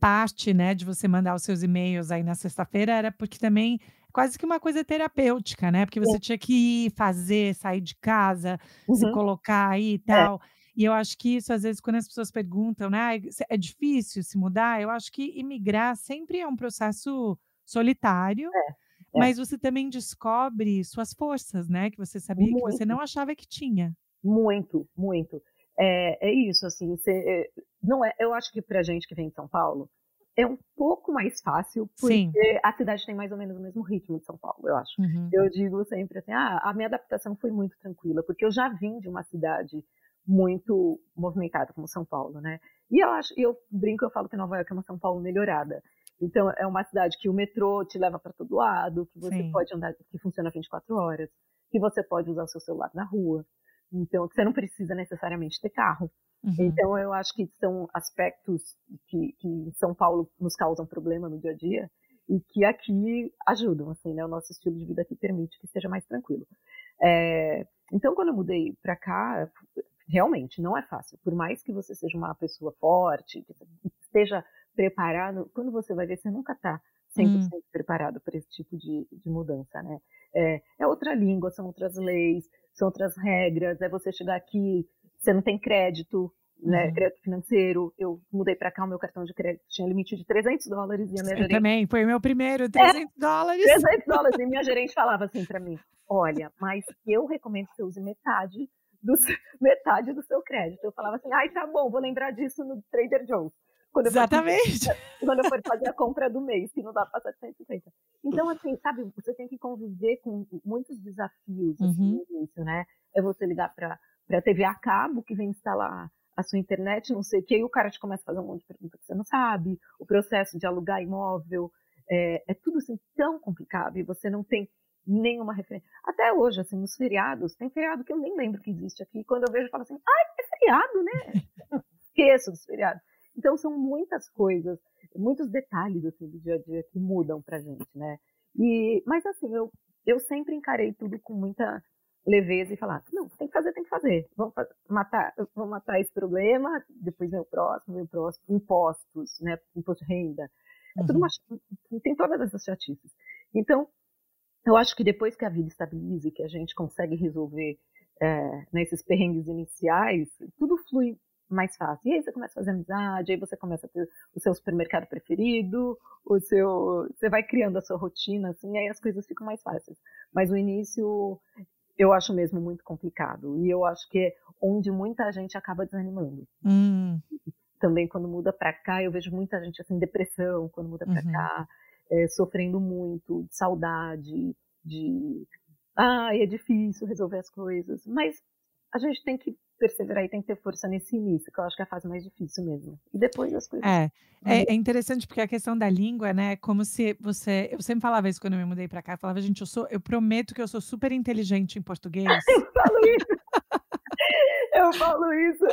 parte, né, de você mandar os seus e-mails aí na sexta-feira era porque também quase que uma coisa terapêutica, né? Porque você é. tinha que ir fazer, sair de casa, uhum. se colocar aí e é. tal. É. E eu acho que isso, às vezes, quando as pessoas perguntam, né, é difícil se mudar, eu acho que imigrar sempre é um processo solitário. É, é. Mas você também descobre suas forças, né? Que você sabia muito. que você não achava que tinha. Muito, muito. É, é isso, assim, você, é, não é, eu acho que pra gente que vem de São Paulo, é um pouco mais fácil, porque Sim. a cidade tem mais ou menos o mesmo ritmo de São Paulo, eu acho. Uhum. Eu digo sempre assim, ah, a minha adaptação foi muito tranquila, porque eu já vim de uma cidade muito movimentada como São Paulo, né? E eu acho, eu brinco, eu falo que Nova York é uma São Paulo melhorada. Então é uma cidade que o metrô te leva para todo lado, que você Sim. pode andar, que funciona 24 horas, que você pode usar o seu celular na rua. Então você não precisa necessariamente ter carro. Uhum. Então eu acho que são aspectos que, que em São Paulo nos causam problema no dia a dia e que aqui ajudam, assim, né? O nosso estilo de vida aqui permite que seja mais tranquilo. É, então, quando eu mudei para cá, realmente não é fácil. Por mais que você seja uma pessoa forte, que esteja preparado, quando você vai ver, você nunca está 100% hum. preparado para esse tipo de, de mudança, né? É, é, outra língua, são outras leis, são outras regras, é você chegar aqui, você não tem crédito, né, uhum. crédito financeiro. Eu mudei para cá, o meu cartão de crédito tinha limite de 300 dólares e a minha eu gerente... também, foi o meu primeiro, 300 é, dólares. 300 dólares, e minha gerente falava assim para mim, olha, mas eu recomendo que você use metade do, [laughs] metade do seu crédito. Eu falava assim, ai, tá bom, vou lembrar disso no Trader Joe's. Quando Exatamente. For, [laughs] [laughs] quando eu for fazer a compra do mês, que não dá para passar de 150. Então, assim, sabe, você tem que conviver com muitos desafios assim, uhum. no início, né? É você ligar para a TV a cabo, que vem instalar a sua internet, não sei o que, e o cara te começa a fazer um monte de perguntas que você não sabe, o processo de alugar imóvel, é, é tudo assim tão complicado e você não tem nenhuma referência. Até hoje, assim, nos feriados, tem feriado que eu nem lembro que existe aqui. Quando eu vejo, eu falo assim, ai, é feriado, né? [laughs] Esqueço dos feriados. Então, são muitas coisas, muitos detalhes, assim, do dia a dia que mudam pra gente, né? E, mas, assim, eu, eu sempre encarei tudo com muita leveza e falar, não, tem que fazer, tem que fazer. Vamos matar, vamos matar esse problema, depois vem o próximo, vem o próximo. Impostos, né? Imposto de renda. É tudo uhum. uma, tem todas essas chatices. Então, eu acho que depois que a vida estabiliza e que a gente consegue resolver é, nesses perrengues iniciais, tudo flui mais fácil. E aí você começa a fazer amizade, aí você começa a ter o seu supermercado preferido, o seu, você vai criando a sua rotina, assim, aí as coisas ficam mais fáceis. Mas o início eu acho mesmo muito complicado e eu acho que é onde muita gente acaba desanimando. Hum. Também quando muda para cá, eu vejo muita gente assim depressão quando muda para uhum. cá é, sofrendo muito, de saudade, de. Ah, é difícil resolver as coisas. Mas a gente tem que perseverar e tem que ter força nesse início, que eu acho que é a fase mais difícil mesmo. E depois as coisas. É, é, é interessante porque a questão da língua, né? É como se você. Eu sempre falava isso quando eu me mudei para cá. Eu falava, gente, eu sou. Eu prometo que eu sou super inteligente em português. [laughs] eu falo isso. eu falo isso.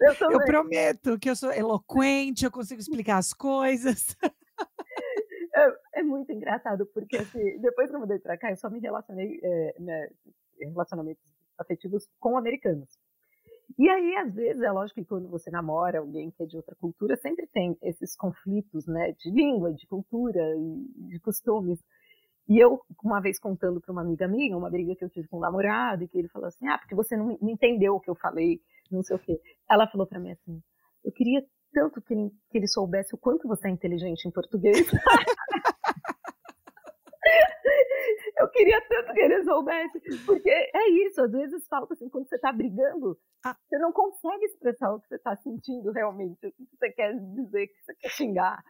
Eu, eu, prometo que eu sou eloquente, eu consigo explicar as coisas. É, é, muito engraçado, porque assim, depois que eu mudei pra cá, eu só me relacionei, é, né, relacionamentos afetivos com americanos. E aí, às vezes, é lógico que quando você namora alguém que é de outra cultura, sempre tem esses conflitos, né, de língua, de cultura e de costumes. E eu, uma vez contando para uma amiga minha, uma briga que eu tive com um namorado, e que ele falou assim: Ah, porque você não, não entendeu o que eu falei, não sei o quê. Ela falou para mim assim: Eu queria tanto que que ele soubesse o quanto você é inteligente em português. [laughs] Eu queria tanto que ele soubesse, porque é isso, às vezes falta assim, quando você está brigando, ah. você não consegue expressar o que você está sentindo realmente, o que você quer dizer, o que você quer xingar.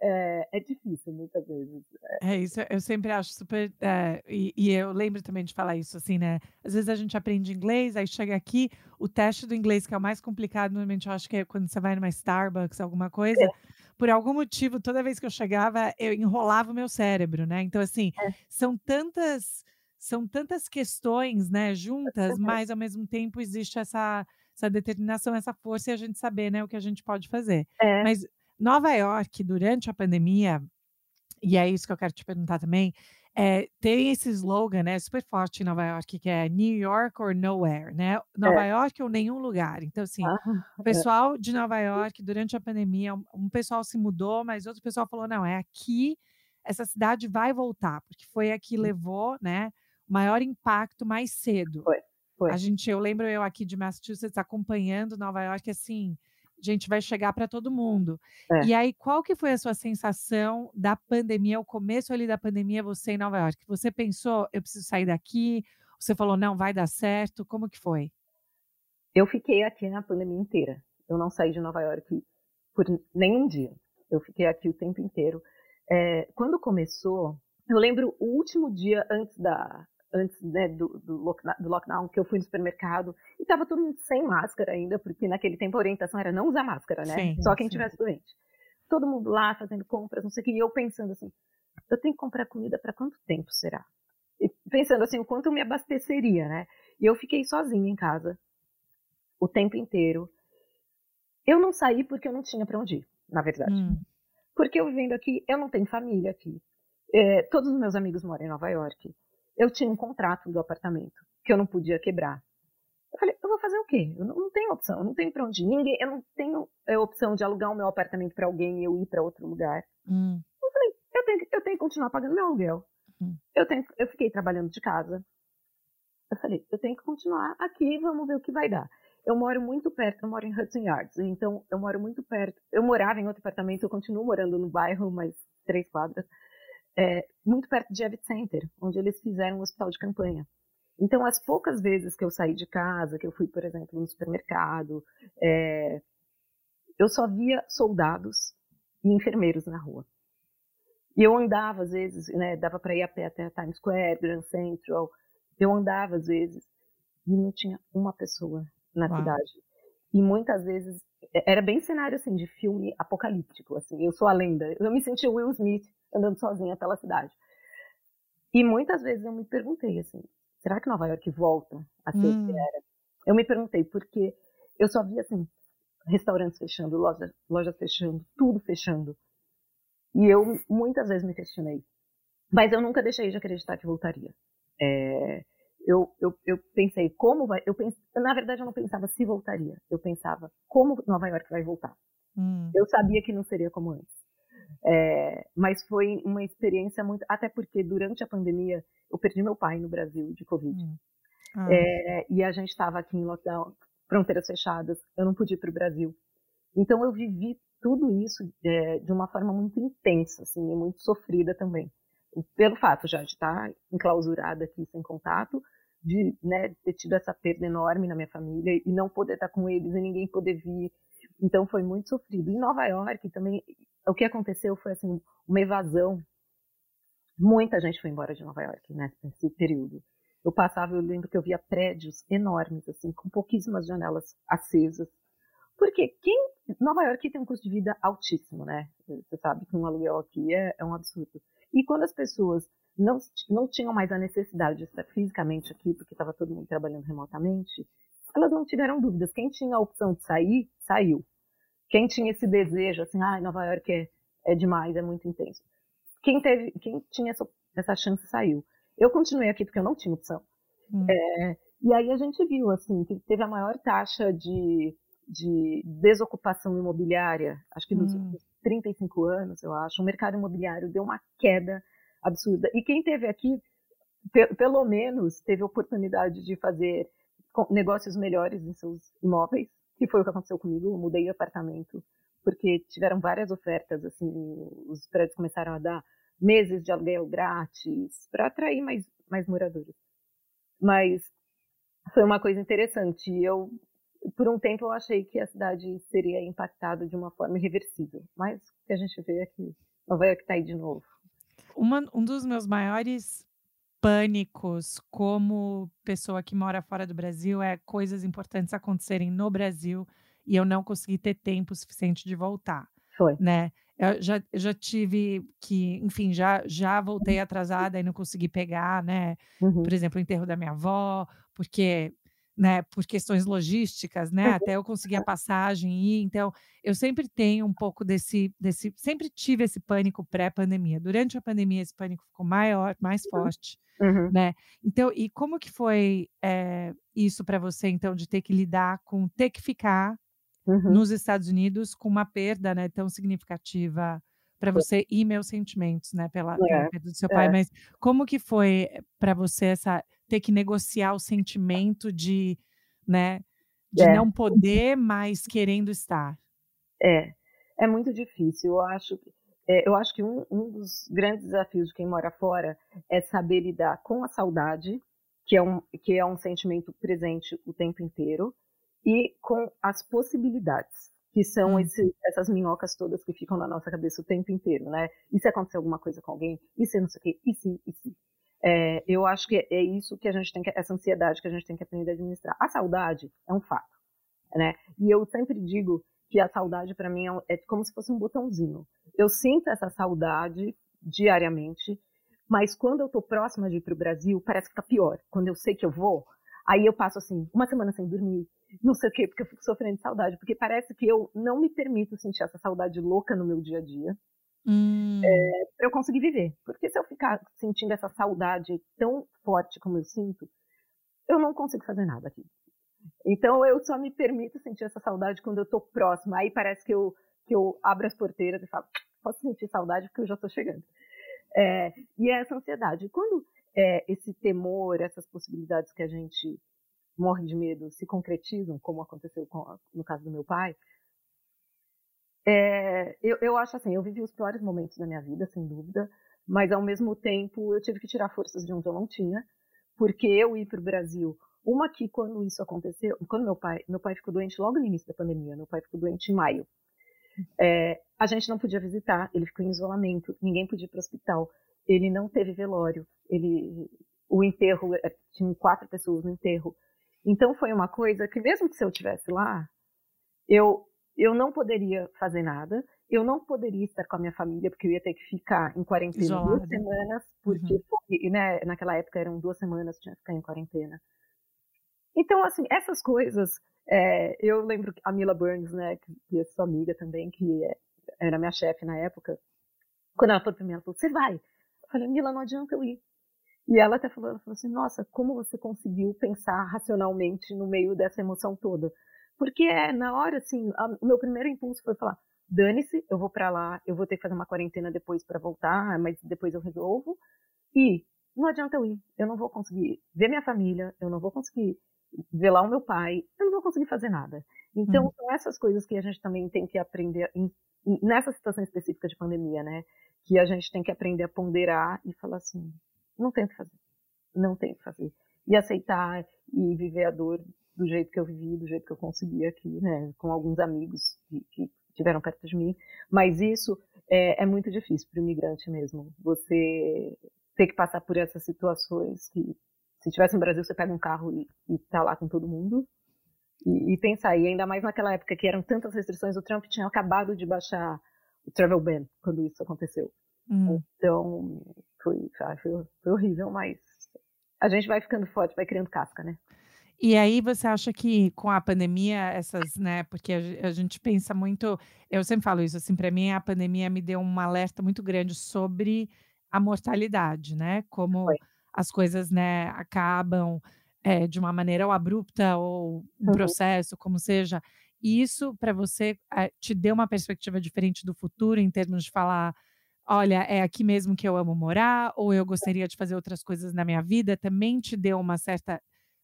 é, é, difícil muitas vezes. É, é isso, eu sempre acho super. É, e, e, eu lembro também de falar isso, assim, né? Às vezes a gente aprende inglês, aí chega aqui, o teste do inglês, que é o mais complicado, normalmente eu acho que é quando você vai numa Starbucks, alguma coisa. É. Por algum motivo, toda vez que eu chegava, eu enrolava o meu cérebro, né? Então, assim, é. são tantas. São tantas questões, né, juntas, mas ao mesmo tempo existe essa, essa determinação, essa força e a gente saber, né, o que a gente pode fazer. Mas Nova York, durante a pandemia, e é isso que eu quero te perguntar também, é, tem esse slogan, né, super forte em Nova York, que é New York or Nowhere, né? Nova é. York ou nenhum lugar. Então, assim, ah, o é. pessoal é. de Nova York, durante a pandemia, um, um, pessoal se mudou, mas outro pessoal falou, não, é aqui, essa cidade vai voltar, porque foi a que levou, né, o maior impacto mais cedo. Foi, foi. A gente, eu lembro eu aqui de Massachusetts acompanhando Nova York, assim, gente vai chegar para todo mundo. É. E aí, qual que foi a sua sensação da pandemia, o começo ali da pandemia, você em Nova York? Você pensou, eu preciso sair daqui? Você falou, não, vai dar certo? Como que foi? Eu fiquei aqui na pandemia inteira. Eu não saí de Nova York por nenhum dia. Eu fiquei aqui o tempo inteiro. É, quando começou, eu lembro o último dia antes da, antes né, do, do, lockdown, do, lockdown, que eu fui no supermercado e estava todo mundo sem máscara ainda, porque naquele tempo a orientação era não usar máscara, né? Sim, Só quem tivesse doente. Todo mundo lá fazendo compras, não sei o que, e eu pensando assim, eu tenho que comprar comida para quanto tempo será? E pensando assim, o quanto eu me abasteceria, né? E eu fiquei sozinha em casa o tempo inteiro. Eu não saí porque eu não tinha para onde ir, na verdade. Hum. Porque eu vivendo aqui, eu não tenho família aqui. É, todos os meus amigos moram em Nova York eu tinha um contrato do apartamento que eu não podia quebrar. Eu falei, eu vou fazer o quê? Eu não, tenho opção, eu não tenho para onde ir. Ninguém, eu não tenho é, opção de alugar o meu apartamento para alguém e eu ir para outro lugar. Hum. Eu falei, eu tenho, eu tenho que continuar pagando meu aluguel. Hum. Eu, tenho, eu fiquei trabalhando de casa. Eu falei, eu tenho que continuar aqui, vamos ver o que vai dar. Eu moro muito perto, eu moro em Hudson Yards, então eu moro muito perto. Eu morava em outro apartamento, eu continuo morando no bairro, mas três quadras é, muito perto de Evit Center, onde eles fizeram um hospital de campanha. Então, as poucas vezes que eu saí de casa, que eu fui, por exemplo, no supermercado, é, eu só via soldados e enfermeiros na rua. E eu andava, às vezes, né, dava para ir a pé até a Times Square, Grand Central. Eu andava, às vezes, e não tinha uma pessoa na Uau. cidade. E muitas vezes, era bem cenário, assim, de filme apocalíptico, assim. Eu sou a lenda. Eu me senti Will Smith andando sozinha pela cidade. E muitas vezes eu me perguntei assim, será que Nova York volta a ser hum. o que hum. era? Eu me perguntei porque eu só via assim, restaurantes fechando, lojas, lojas fechando, tudo fechando. E eu muitas vezes me questionei. Mas eu nunca deixei de acreditar que voltaria. É, eu, eu, eu pensei como vai. Eu pense, na verdade, eu não pensava se voltaria. Eu pensava como Nova York vai voltar. Hum. Eu sabia que não seria como antes. É, mas foi uma experiência muito. Até porque durante a pandemia eu perdi meu pai no Brasil de Covid. Hum. Ah. É, e a gente estava aqui em lockdown, fronteiras fechadas, eu não pude ir para o Brasil. Então eu vivi tudo isso é, de uma forma muito intensa, assim, e muito sofrida também. Pelo fato já de estar enclausurada aqui sem contato, de né, ter tido essa perda enorme na minha família e não poder estar com eles e ninguém poder vir. Então foi muito sofrido. Em Nova York também, o que aconteceu foi assim uma evasão. Muita gente foi embora de Nova York né, nesse período. Eu passava, eu lembro que eu via prédios enormes, assim, com pouquíssimas janelas acesas. Porque quem. Nova York tem um custo de vida altíssimo, né? Você sabe que um aluguel aqui é, é um absurdo. E quando as pessoas não, não tinham mais a necessidade de estar fisicamente aqui, porque estava todo mundo trabalhando remotamente, elas não tiveram dúvidas. Quem tinha a opção de sair, saiu. Quem tinha esse desejo, assim, ah, Nova York é, é demais, é muito intenso. Quem, teve, quem tinha essa, essa chance saiu. Eu continuei aqui porque eu não tinha opção. Hum. É, e aí a gente viu, assim, que teve a maior taxa de, de desocupação imobiliária, acho que nos hum. últimos 35 anos, eu acho. O mercado imobiliário deu uma queda absurda. E quem teve aqui, pelo menos, teve oportunidade de fazer negócios melhores em seus imóveis, que foi o que aconteceu comigo. Eu mudei de apartamento porque tiveram várias ofertas, assim, os prédios começaram a dar meses de aluguel grátis para atrair mais, mais moradores. Mas foi uma coisa interessante. Eu por um tempo eu achei que a cidade seria impactada de uma forma irreversível, mas o que a gente vê aqui, Nova York está aí de novo. Uma, um dos meus maiores pânicos como pessoa que mora fora do Brasil é coisas importantes acontecerem no Brasil e eu não conseguir ter tempo suficiente de voltar. Foi. Né? Eu já, eu já tive que, enfim, já, já voltei [laughs] atrasada e não consegui pegar, né? Uhum. Por exemplo, o enterro da minha avó, porque né, por questões logísticas, né, uhum. até eu conseguir a passagem e então eu sempre tenho um pouco desse desse sempre tive esse pânico pré-pandemia. Durante a pandemia esse pânico ficou maior, mais uhum. forte, uhum. né? Então, e como que foi é, isso para você então de ter que lidar com ter que ficar uhum. nos Estados Unidos com uma perda, né, tão significativa para você e meus sentimentos, né, pela, é, pela perda do seu pai, é. mas como que foi para você essa ter que negociar o sentimento de, né, de é. não poder, mas querendo estar. É, é muito difícil. Eu acho, é, eu acho que um, um dos grandes desafios de quem mora fora é saber lidar com a saudade, que é um, que é um sentimento presente o tempo inteiro, e com as possibilidades, que são hum. esse, essas minhocas todas que ficam na nossa cabeça o tempo inteiro, né? E se acontecer alguma coisa com alguém? E se não sei o quê? E se, e se? É, eu acho que é isso que a gente tem que, essa ansiedade que a gente tem que aprender a administrar. A saudade é um fato, né? E eu sempre digo que a saudade para mim é, é como se fosse um botãozinho. Eu sinto essa saudade diariamente, mas quando eu tô próxima de ir para o Brasil, parece que tá pior. Quando eu sei que eu vou, aí eu passo assim, uma semana sem dormir, não sei o quê, porque eu fico sofrendo de saudade, porque parece que eu não me permito sentir essa saudade louca no meu dia a dia. Hum. É, eu conseguir viver. Porque se eu ficar sentindo essa saudade tão forte como eu sinto, eu não consigo fazer nada aqui. Então eu só me permito sentir essa saudade quando eu estou próxima. Aí parece que eu, que eu abro as porteiras e falo, posso sentir saudade porque eu já estou chegando. É, e é essa ansiedade. Quando é, esse temor, essas possibilidades que a gente morre de medo se concretizam, como aconteceu no caso do meu pai, é, eu, eu acho assim, eu vivi os piores momentos da minha vida, sem dúvida, mas ao mesmo tempo eu tive que tirar forças de onde eu não tinha, porque eu ir para o Brasil, uma que quando isso aconteceu, quando meu pai, meu pai ficou doente logo no início da pandemia, meu pai ficou doente em maio, é, a gente não podia visitar, ele ficou em isolamento, ninguém podia ir para o hospital, ele não teve velório, ele, o enterro, é, tinha quatro pessoas no enterro, então foi uma coisa que mesmo que se eu tivesse lá, eu eu não poderia fazer nada, eu não poderia estar com a minha família, porque eu ia ter que ficar em quarentena Isolada. duas semanas, porque uhum. foi, né, naquela época eram duas semanas, tinha que ficar em quarentena. Então, assim, essas coisas, é, eu lembro a Mila Burns, né, que é sua amiga também, que é, era minha chefe na época, quando ela falou pra mim, ela falou, você vai? Eu falei, Mila, não adianta eu ir. E ela até falou, ela falou assim, nossa, como você conseguiu pensar racionalmente no meio dessa emoção toda? Porque é, na hora, assim, o meu primeiro impulso foi falar: dane-se, eu vou para lá, eu vou ter que fazer uma quarentena depois para voltar, mas depois eu resolvo. E não adianta eu ir, eu não vou conseguir ver minha família, eu não vou conseguir ver lá o meu pai, eu não vou conseguir fazer nada. Então, uhum. são essas coisas que a gente também tem que aprender, em, nessa situação específica de pandemia, né? Que a gente tem que aprender a ponderar e falar assim: não tem o que fazer, não tem o que fazer. E aceitar e viver a dor do jeito que eu vivi, do jeito que eu consegui aqui, né, com alguns amigos que, que tiveram perto de mim. Mas isso é, é muito difícil para o imigrante mesmo. Você ter que passar por essas situações que, se tivesse no Brasil, você pega um carro e, está lá com todo mundo. E, e, pensar, e ainda mais naquela época que eram tantas restrições, o Trump tinha acabado de baixar o travel ban quando isso aconteceu. Hum. Então, foi, foi, foi horrível, mas a gente vai ficando forte, vai criando casca, né? E aí você acha que com a pandemia, essas, né, porque a, a gente pensa muito, eu sempre falo isso, assim, para mim a pandemia me deu um alerta muito grande sobre a mortalidade, né? Como Foi. as coisas, né, acabam é, de uma maneira ou abrupta ou um uhum. processo, como seja. E isso para você é, te deu uma perspectiva diferente do futuro em termos de falar, olha, é aqui mesmo que eu amo morar, ou eu gostaria de fazer outras coisas na minha vida, também te deu uma certa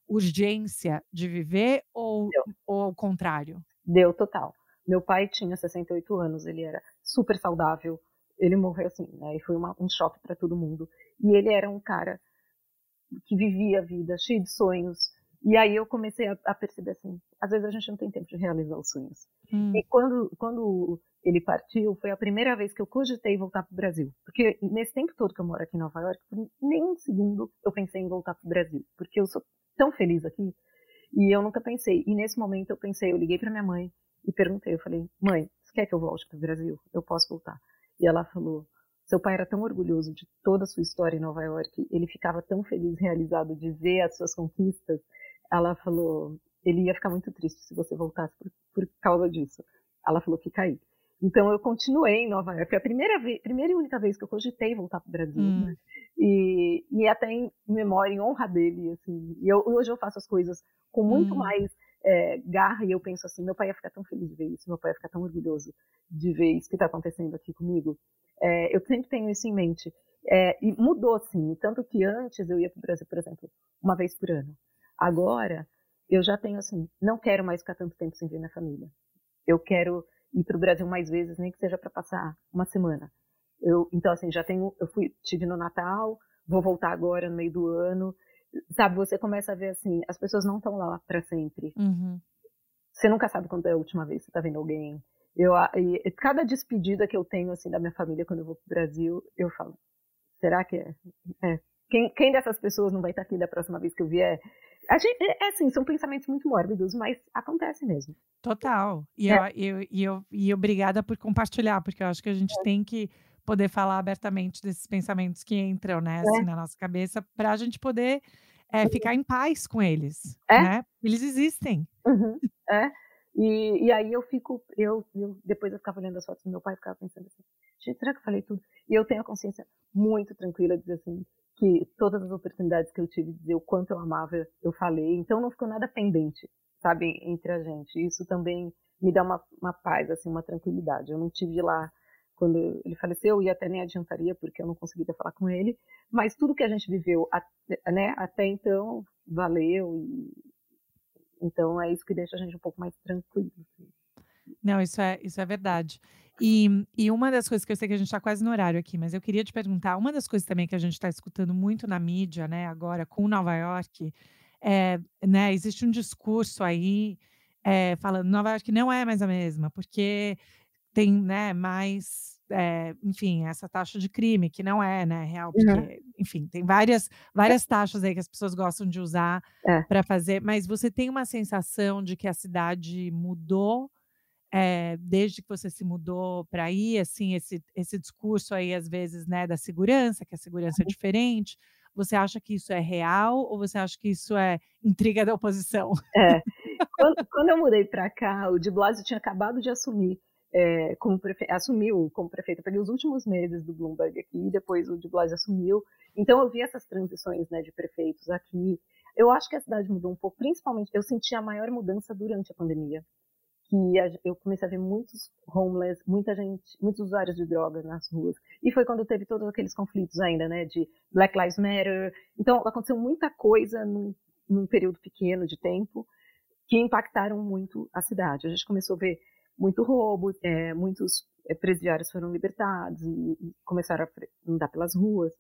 urgência de viver ou, ou ao contrário? Deu total. Meu pai tinha 68 anos, ele era super saudável, ele morreu assim, né? E foi uma, um choque para todo mundo. E ele era um cara que vivia a vida, cheio de sonhos. E aí eu comecei a, a, perceber assim, às vezes a gente não tem tempo de realizar os sonhos. Hum. E quando, quando ele partiu, foi a primeira vez que eu cogitei voltar para o Brasil. Porque nesse tempo todo que eu moro aqui em Nova York, nem um segundo eu pensei em voltar para o Brasil. Porque eu sou tão feliz aqui e eu nunca pensei. E nesse momento eu pensei, eu liguei para minha mãe e perguntei, eu falei, mãe, você quer que eu volte para o Brasil? Eu posso voltar. E ela falou, seu pai era tão orgulhoso de toda a sua história em Nova York, ele ficava tão feliz, realizado de ver as suas conquistas, ela falou, ele ia ficar muito triste se você voltasse por, por causa disso. Ela falou, fica aí. Então eu continuei em Nova York. Foi a primeira, vez, primeira e única vez que eu cogitei voltar para o Brasil. Hum. Né? E, e até em memória, em honra dele. Assim. E eu, hoje eu faço as coisas com muito hum. mais é, garra e eu penso assim, meu pai ia ficar tão feliz de ver isso, meu pai ia ficar tão orgulhoso de ver isso que está acontecendo aqui comigo. É, eu sempre tenho isso em mente. É, e mudou, sim. Tanto que antes eu ia para o Brasil, por exemplo, uma vez por ano. Agora, eu já tenho assim, não quero mais ficar tanto tempo sem ver minha família. Eu quero ir para o Brasil mais vezes, nem que seja para passar uma semana. Eu, então, assim, já tenho, eu fui, tive no Natal, vou voltar agora no meio do ano. Sabe, você começa a ver assim, as pessoas não estão lá para sempre. Uhum. Você nunca sabe quando é a última vez que você está vendo alguém. Eu, e, cada despedida que eu tenho assim da minha família quando eu vou para o Brasil, eu falo, será que é? é. Quem, quem dessas pessoas não vai estar aqui da próxima vez que eu vier? A gente, é, é assim, são pensamentos muito mórbidos, mas acontece mesmo. Total. E, é. eu, eu, e, eu, e obrigada por compartilhar, porque eu acho que a gente é. tem que poder falar abertamente desses pensamentos que entram né, assim, é. na nossa cabeça, para a gente poder é, ficar em paz com eles. Né? Eles existem. Uhum. É. E, e aí eu fico, eu, eu, depois eu ficava olhando as fotos do meu pai e ficava pensando assim, gente, será que eu falei tudo? E eu tenho a consciência muito tranquila de dizer assim, que todas as oportunidades que eu tive de dizer o quanto eu amava, eu falei. Então não ficou nada pendente, sabe, entre a gente. Isso também me dá uma, uma paz, assim, uma tranquilidade. Eu não tive lá quando ele faleceu e até nem adiantaria porque eu não conseguiria falar com ele. Mas tudo que a gente viveu, né, até então, valeu. E, então é isso que deixa a gente um pouco mais tranquilo. Não, isso é, isso é verdade. E, e uma das coisas que eu sei que a gente está quase no horário aqui, mas eu queria te perguntar, uma das coisas também que a gente está escutando muito na mídia, né, agora com Nova York, é, né, existe um discurso aí é, falando Nova York não é mais a mesma, porque tem, né, mais, é, enfim, essa taxa de crime que não é, né, real, porque, uhum. enfim, tem várias, várias taxas aí que as pessoas gostam de usar é. para fazer, mas você tem uma sensação de que a cidade mudou é, desde que você se mudou para aí, assim, esse, esse discurso aí, às vezes, né, da segurança, que a segurança é uhum. diferente, você acha que isso é real ou você acha que isso é intriga da oposição? É. Quando, quando eu mudei para cá, o de Blasio tinha acabado de assumir é, como prefe... assumiu como prefeito. Eu peguei os últimos meses do Bloomberg aqui, depois o de Blasio assumiu. Então eu vi essas transições né, de prefeitos aqui. Eu acho que a cidade mudou um pouco, principalmente eu senti a maior mudança durante a pandemia que eu comecei a ver muitos homeless, muita gente, muitos usuários de drogas nas ruas. E foi quando teve todos aqueles conflitos ainda, né, de Black Lives Matter. Então, aconteceu muita coisa num, num período pequeno de tempo que impactaram muito a cidade. A gente começou a ver muito roubo, é, muitos é, presidiários foram libertados e, e começaram a andar pelas ruas.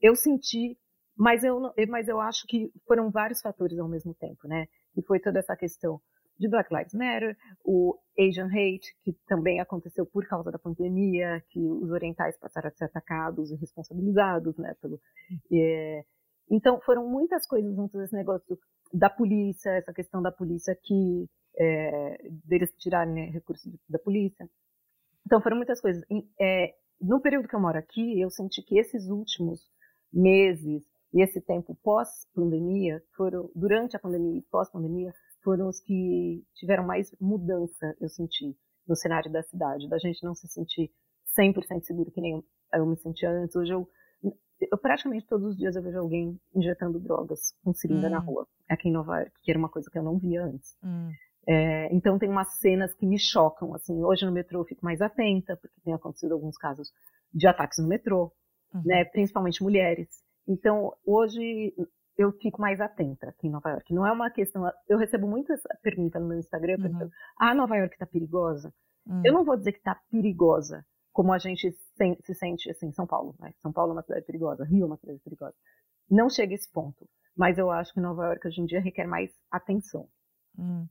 Eu senti, mas eu, mas eu acho que foram vários fatores ao mesmo tempo, né? E foi toda essa questão de Black Lives Matter, o Asian Hate, que também aconteceu por causa da pandemia, que os orientais passaram a ser atacados e responsabilizados, né, pelo... É, então, foram muitas coisas juntas esse negócio da polícia, essa questão da polícia que, é, deles tirarem né, recursos da polícia. Então, foram muitas coisas. É, no período que eu moro aqui, eu senti que esses últimos meses e esse tempo pós-pandemia, foram, durante a pandemia e pós-pandemia, foram os que tiveram mais mudança, eu senti, no cenário da cidade, da gente não se sentir 100% seguro que nem eu me sentia antes. Hoje eu, eu praticamente todos os dias eu vejo alguém injetando drogas com seringa hum. na rua, aqui em Nova York, que era uma coisa que eu não via antes. Hum. É, então tem umas cenas que me chocam, assim, hoje no metrô eu fico mais atenta, porque tem acontecido alguns casos de ataques no metrô, uhum. né, principalmente mulheres. Então, hoje, eu fico mais atenta aqui em Nova York. Não é uma questão. Eu recebo muitas perguntas no meu Instagram, uhum. ah, Nova York está perigosa. Uhum. Eu não vou dizer que está perigosa, como a gente se sente assim, São Paulo. Né? São Paulo é uma cidade perigosa, Rio é uma cidade perigosa. Não chega a esse ponto. mas eu acho que Nova York hoje em dia requer mais atenção. Hum.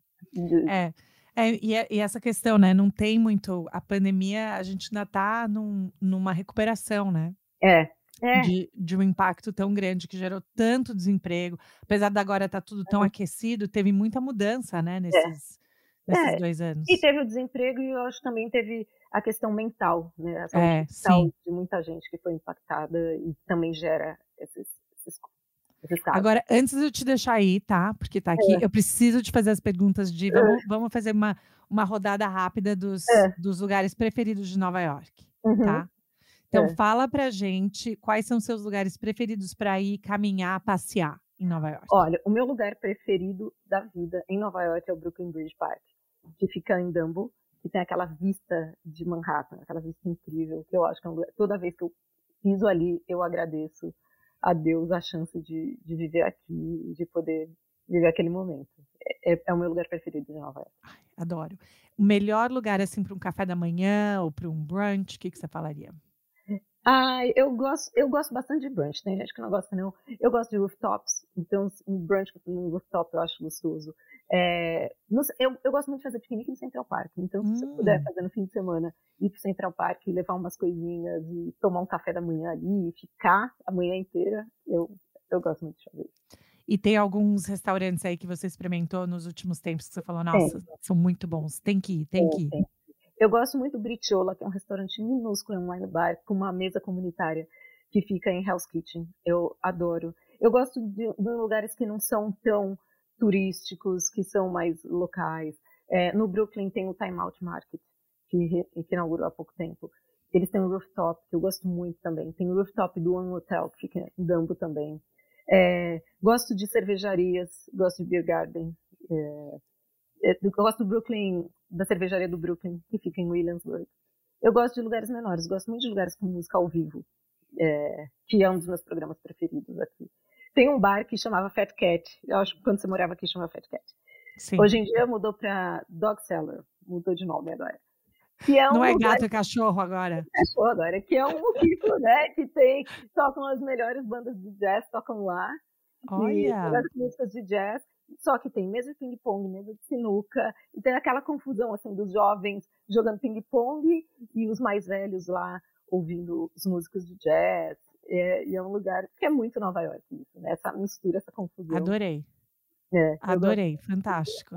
É. É, e, e, essa questão, né? Não tem muito. A pandemia, a gente ainda está num, numa recuperação, né? É. é. De, de, um impacto tão grande que gerou tanto desemprego. Apesar de agora estar tá tudo tão é. aquecido, teve muita mudança, né? Nesses, é. nesses dois anos. E teve o desemprego e eu acho que também teve a questão mental, né? A saúde mental sim. de muita gente que foi impactada e também gera esses, esses Agora, antes de eu te deixar aí, tá? Porque tá aqui, é. eu preciso te fazer as perguntas de. Vamos, é. vamos fazer uma, uma rodada rápida dos, é. dos lugares preferidos de Nova York, uhum. tá? Então, é. fala pra gente quais são seus lugares preferidos para ir caminhar, passear em Nova York. Olha, o meu lugar preferido da vida em Nova York é o Brooklyn Bridge Park, que fica em Dumbo, que tem aquela vista de Manhattan, aquela vista incrível, que eu acho que é um lugar, toda vez que eu piso ali, eu agradeço a Deus a chance de, de viver aqui, de poder viver aquele momento. É, é, é o meu lugar preferido de Nova York. Ai, adoro. O melhor lugar, assim, para um café da manhã ou para um brunch, o que, que você falaria? Ah, eu gosto, eu gosto bastante de brunch. Tem gente que não gosta, não. Eu gosto de rooftops. Então, um brunch um rooftop eu acho gostoso. É, eu, eu, gosto muito de fazer piquenique no Central Park. Então, se hum. você puder fazer no fim de semana, ir pro Central Park, levar umas coisinhas e tomar um café da manhã ali e ficar a manhã inteira, eu, eu gosto muito de fazer isso. E tem alguns restaurantes aí que você experimentou nos últimos tempos que você falou, nossa, tem. são muito bons. Tem que ir, tem, tem que ir. Tem. Eu gosto muito do Briciola, que é um restaurante minúsculo, um wine bar, com uma mesa comunitária que fica em Hell's Kitchen. Eu adoro. Eu gosto de, de lugares que não são tão turísticos, que são mais locais. É, no Brooklyn tem o Time Out Market, que, que inaugurou há pouco tempo. Eles têm o rooftop, que eu gosto muito também. Tem o rooftop do One Hotel, que fica em Dumbo também. É, gosto de cervejarias, gosto de beer garden. É, é eu gosto do Brooklyn da cervejaria do Brooklyn, que fica em Williamsburg. Eu gosto de lugares menores, gosto muito de lugares com música ao vivo, é, que é um dos meus programas preferidos aqui. Tem um bar que chamava Fat Cat, eu acho que quando você morava aqui chamava Fat Cat. Sim. Hoje em dia mudou para Dog Cellar, mudou de nome agora. Que é um Não é gato, é cachorro agora. É cachorro agora, que é um moquito, né? Que tem, tocam as melhores bandas de jazz, tocam lá. Olha! as músicas de jazz. Só que tem mesa de ping-pong, mesa de sinuca, e tem aquela confusão assim dos jovens jogando ping-pong e os mais velhos lá ouvindo os músicos de jazz. É, e é um lugar que é muito Nova York, isso, né? Essa mistura, essa confusão. Adorei. É, Adorei, fantástico.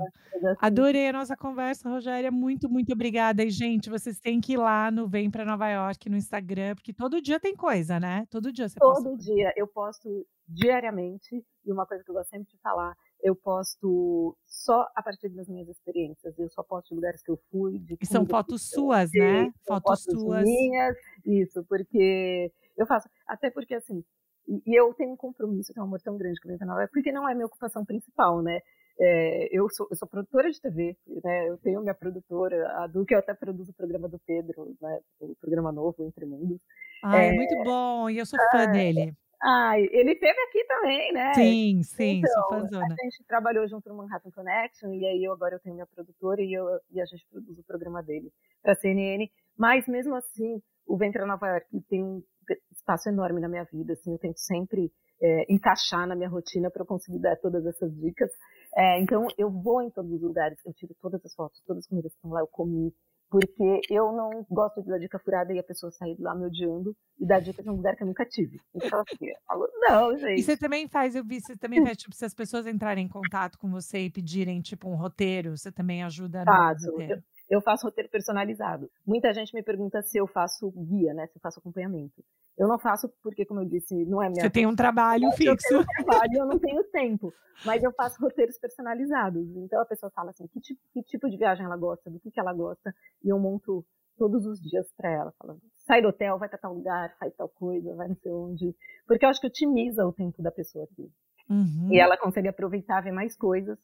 Adorei a nossa conversa, Rogéria. Muito, muito obrigada. E, gente, vocês têm que ir lá no Vem para Nova York no Instagram, porque todo dia tem coisa, né? Todo dia você Todo posta. dia. Eu posto diariamente. E uma coisa que eu gosto sempre de falar, eu posto só a partir das minhas experiências. Eu só posto de lugares que eu fui. e são fotos suas, né? Fotos, fotos suas. minhas. Isso, porque eu faço. Até porque, assim, e eu tenho um compromisso, que é um amor tão grande com a Nova York, porque não é minha ocupação principal, né? É, eu, sou, eu sou produtora de TV, né? Eu tenho minha produtora, a Du, que eu até produzo o programa do Pedro, né? O programa novo, Entre Mundos. Ah, é, é muito bom, e eu sou fã dele. Ah, ele esteve aqui também, né? Sim, sim, então, sou fãzona. A gente trabalhou junto no Manhattan Connection, e aí eu, agora eu tenho minha produtora e, eu, e a gente produz o programa dele para CNN. Mas mesmo assim, o Ventre Nova York tem um espaço enorme na minha vida, assim, eu tento sempre é, encaixar na minha rotina para eu conseguir dar todas essas dicas. É, então, eu vou em todos os lugares, eu tiro todas as fotos, todas as comidas que estão lá, eu comi, porque eu não gosto de dar dica furada e a pessoa sair de lá me odiando e dar dica de um lugar que eu nunca tive. Então, assim, eu falo, não, gente. E você também faz, eu vi, você também faz, tipo, se as pessoas entrarem em contato com você e pedirem, tipo, um roteiro, você também ajuda Faço. roteiro? Eu, eu faço roteiro personalizado. Muita gente me pergunta se eu faço guia, né? Se eu faço acompanhamento. Eu não faço porque, como eu disse, não é minha. Você tem um trabalho fixo. Eu tenho um trabalho, eu não tenho tempo. Mas eu faço roteiros personalizados. Então a pessoa fala assim, que tipo, que tipo de viagem ela gosta, do que, que ela gosta, e eu monto todos os dias para ela, falando, sai do hotel, vai para tal lugar, faz tal coisa, vai não sei onde. Porque eu acho que otimiza o tempo da pessoa aqui. Uhum. E ela consegue aproveitar, ver mais coisas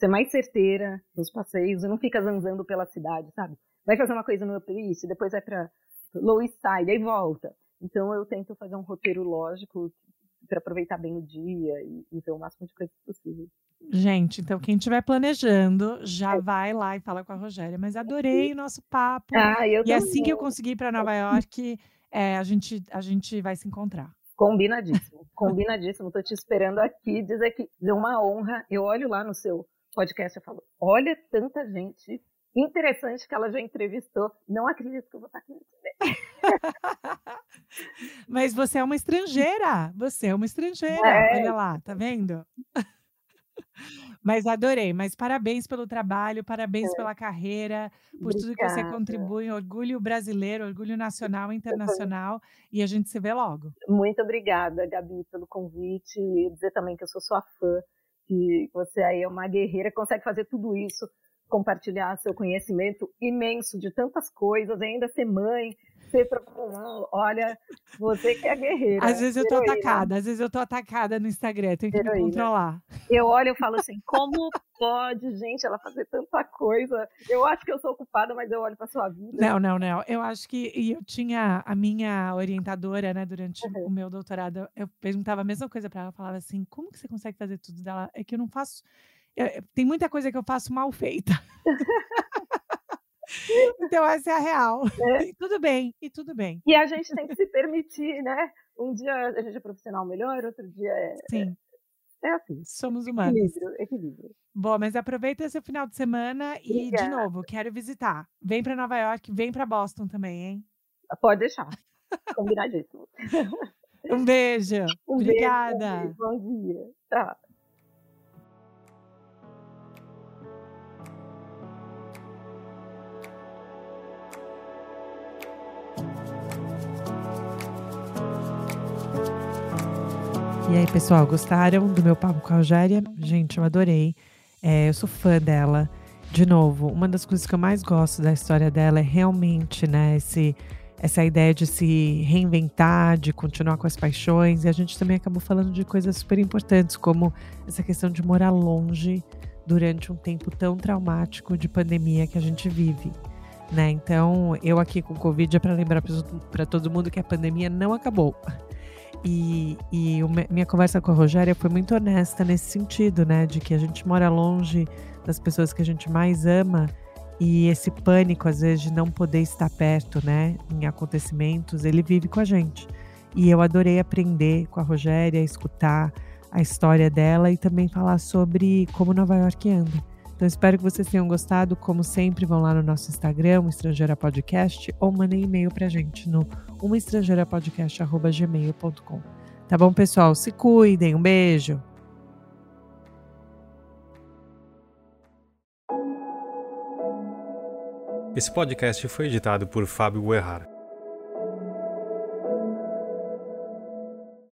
ser mais certeira nos passeios e não fica zanzando pela cidade, sabe? Vai fazer uma coisa no Upper East, depois vai para Low East Side, aí volta. Então eu tento fazer um roteiro lógico para aproveitar bem o dia e, e, ver o máximo de coisas possível. Gente, então quem estiver planejando, já é. vai lá e fala com a Rogéria. Mas adorei o nosso papo. Ah, eu e também. assim que eu conseguir ir para Nova York, é, a, gente, a gente vai se encontrar. Combinadíssimo, combinadíssimo. Tô te esperando aqui, dizer que é uma honra. Eu olho lá no seu podcast e falo, olha tanta gente interessante que ela já entrevistou. Não acredito que eu vou estar aqui [laughs] Mas você é uma estrangeira. Você é uma estrangeira. É. Olha lá, tá vendo? [laughs] Mas adorei, mas parabéns pelo trabalho, parabéns é. pela carreira, por Obrigada. tudo que você contribui, orgulho brasileiro, orgulho nacional [laughs] e internacional, e a gente se vê logo. Muito obrigada, Gabi, pelo convite, e dizer também que eu sou sua fã, que você aí é uma guerreira, consegue fazer tudo isso compartilhar seu conhecimento imenso de tantas coisas, ainda ser mãe, ser profissional. Olha, você que é guerreira. Às vezes eu tô heroína. atacada, às vezes eu tô atacada no Instagram, tenho que heroína. me controlar. Eu olho e falo assim, como pode, gente, ela fazer tanta coisa? Eu acho que eu sou ocupada, mas eu olho para sua vida. Não, não, não. Eu acho que e eu tinha a minha orientadora, né, durante uhum. o meu doutorado, eu perguntava a mesma coisa para ela, falava assim: "Como que você consegue fazer tudo dela? É que eu não faço eu, tem muita coisa que eu faço mal feita. [laughs] então, essa é a real. É. E tudo bem, e tudo bem. E a gente tem que se permitir, né? Um dia a gente é profissional melhor, outro dia é. Sim. É, é assim. Somos humanos. Equilíbrio, equilíbrio. Bom, mas aproveita esse final de semana e, Obrigada. de novo, quero visitar. Vem para Nova York, vem para Boston também, hein? Pode deixar. Combinadíssimo. [laughs] um beijo. Um Obrigada. Beijo, bom dia. Tchau. E aí, pessoal, gostaram do meu papo com a Rogéria? Gente, eu adorei. É, eu sou fã dela. De novo, uma das coisas que eu mais gosto da história dela é realmente, né, esse, essa ideia de se reinventar, de continuar com as paixões. E a gente também acabou falando de coisas super importantes, como essa questão de morar longe durante um tempo tão traumático de pandemia que a gente vive. Né? Então, eu aqui com Covid é para lembrar para todo mundo que a pandemia não acabou. E, e minha conversa com a Rogéria foi muito honesta nesse sentido, né? De que a gente mora longe das pessoas que a gente mais ama e esse pânico, às vezes, de não poder estar perto, né? Em acontecimentos, ele vive com a gente. E eu adorei aprender com a Rogéria, escutar a história dela e também falar sobre como Nova York anda. Então espero que vocês tenham gostado. Como sempre, vão lá no nosso Instagram, Estrangeira Podcast, ou mandem e-mail pra gente no umaestrangeirapodcast.gmail.com. Tá bom, pessoal? Se cuidem. Um beijo. Esse podcast foi editado por Fábio Guerrara.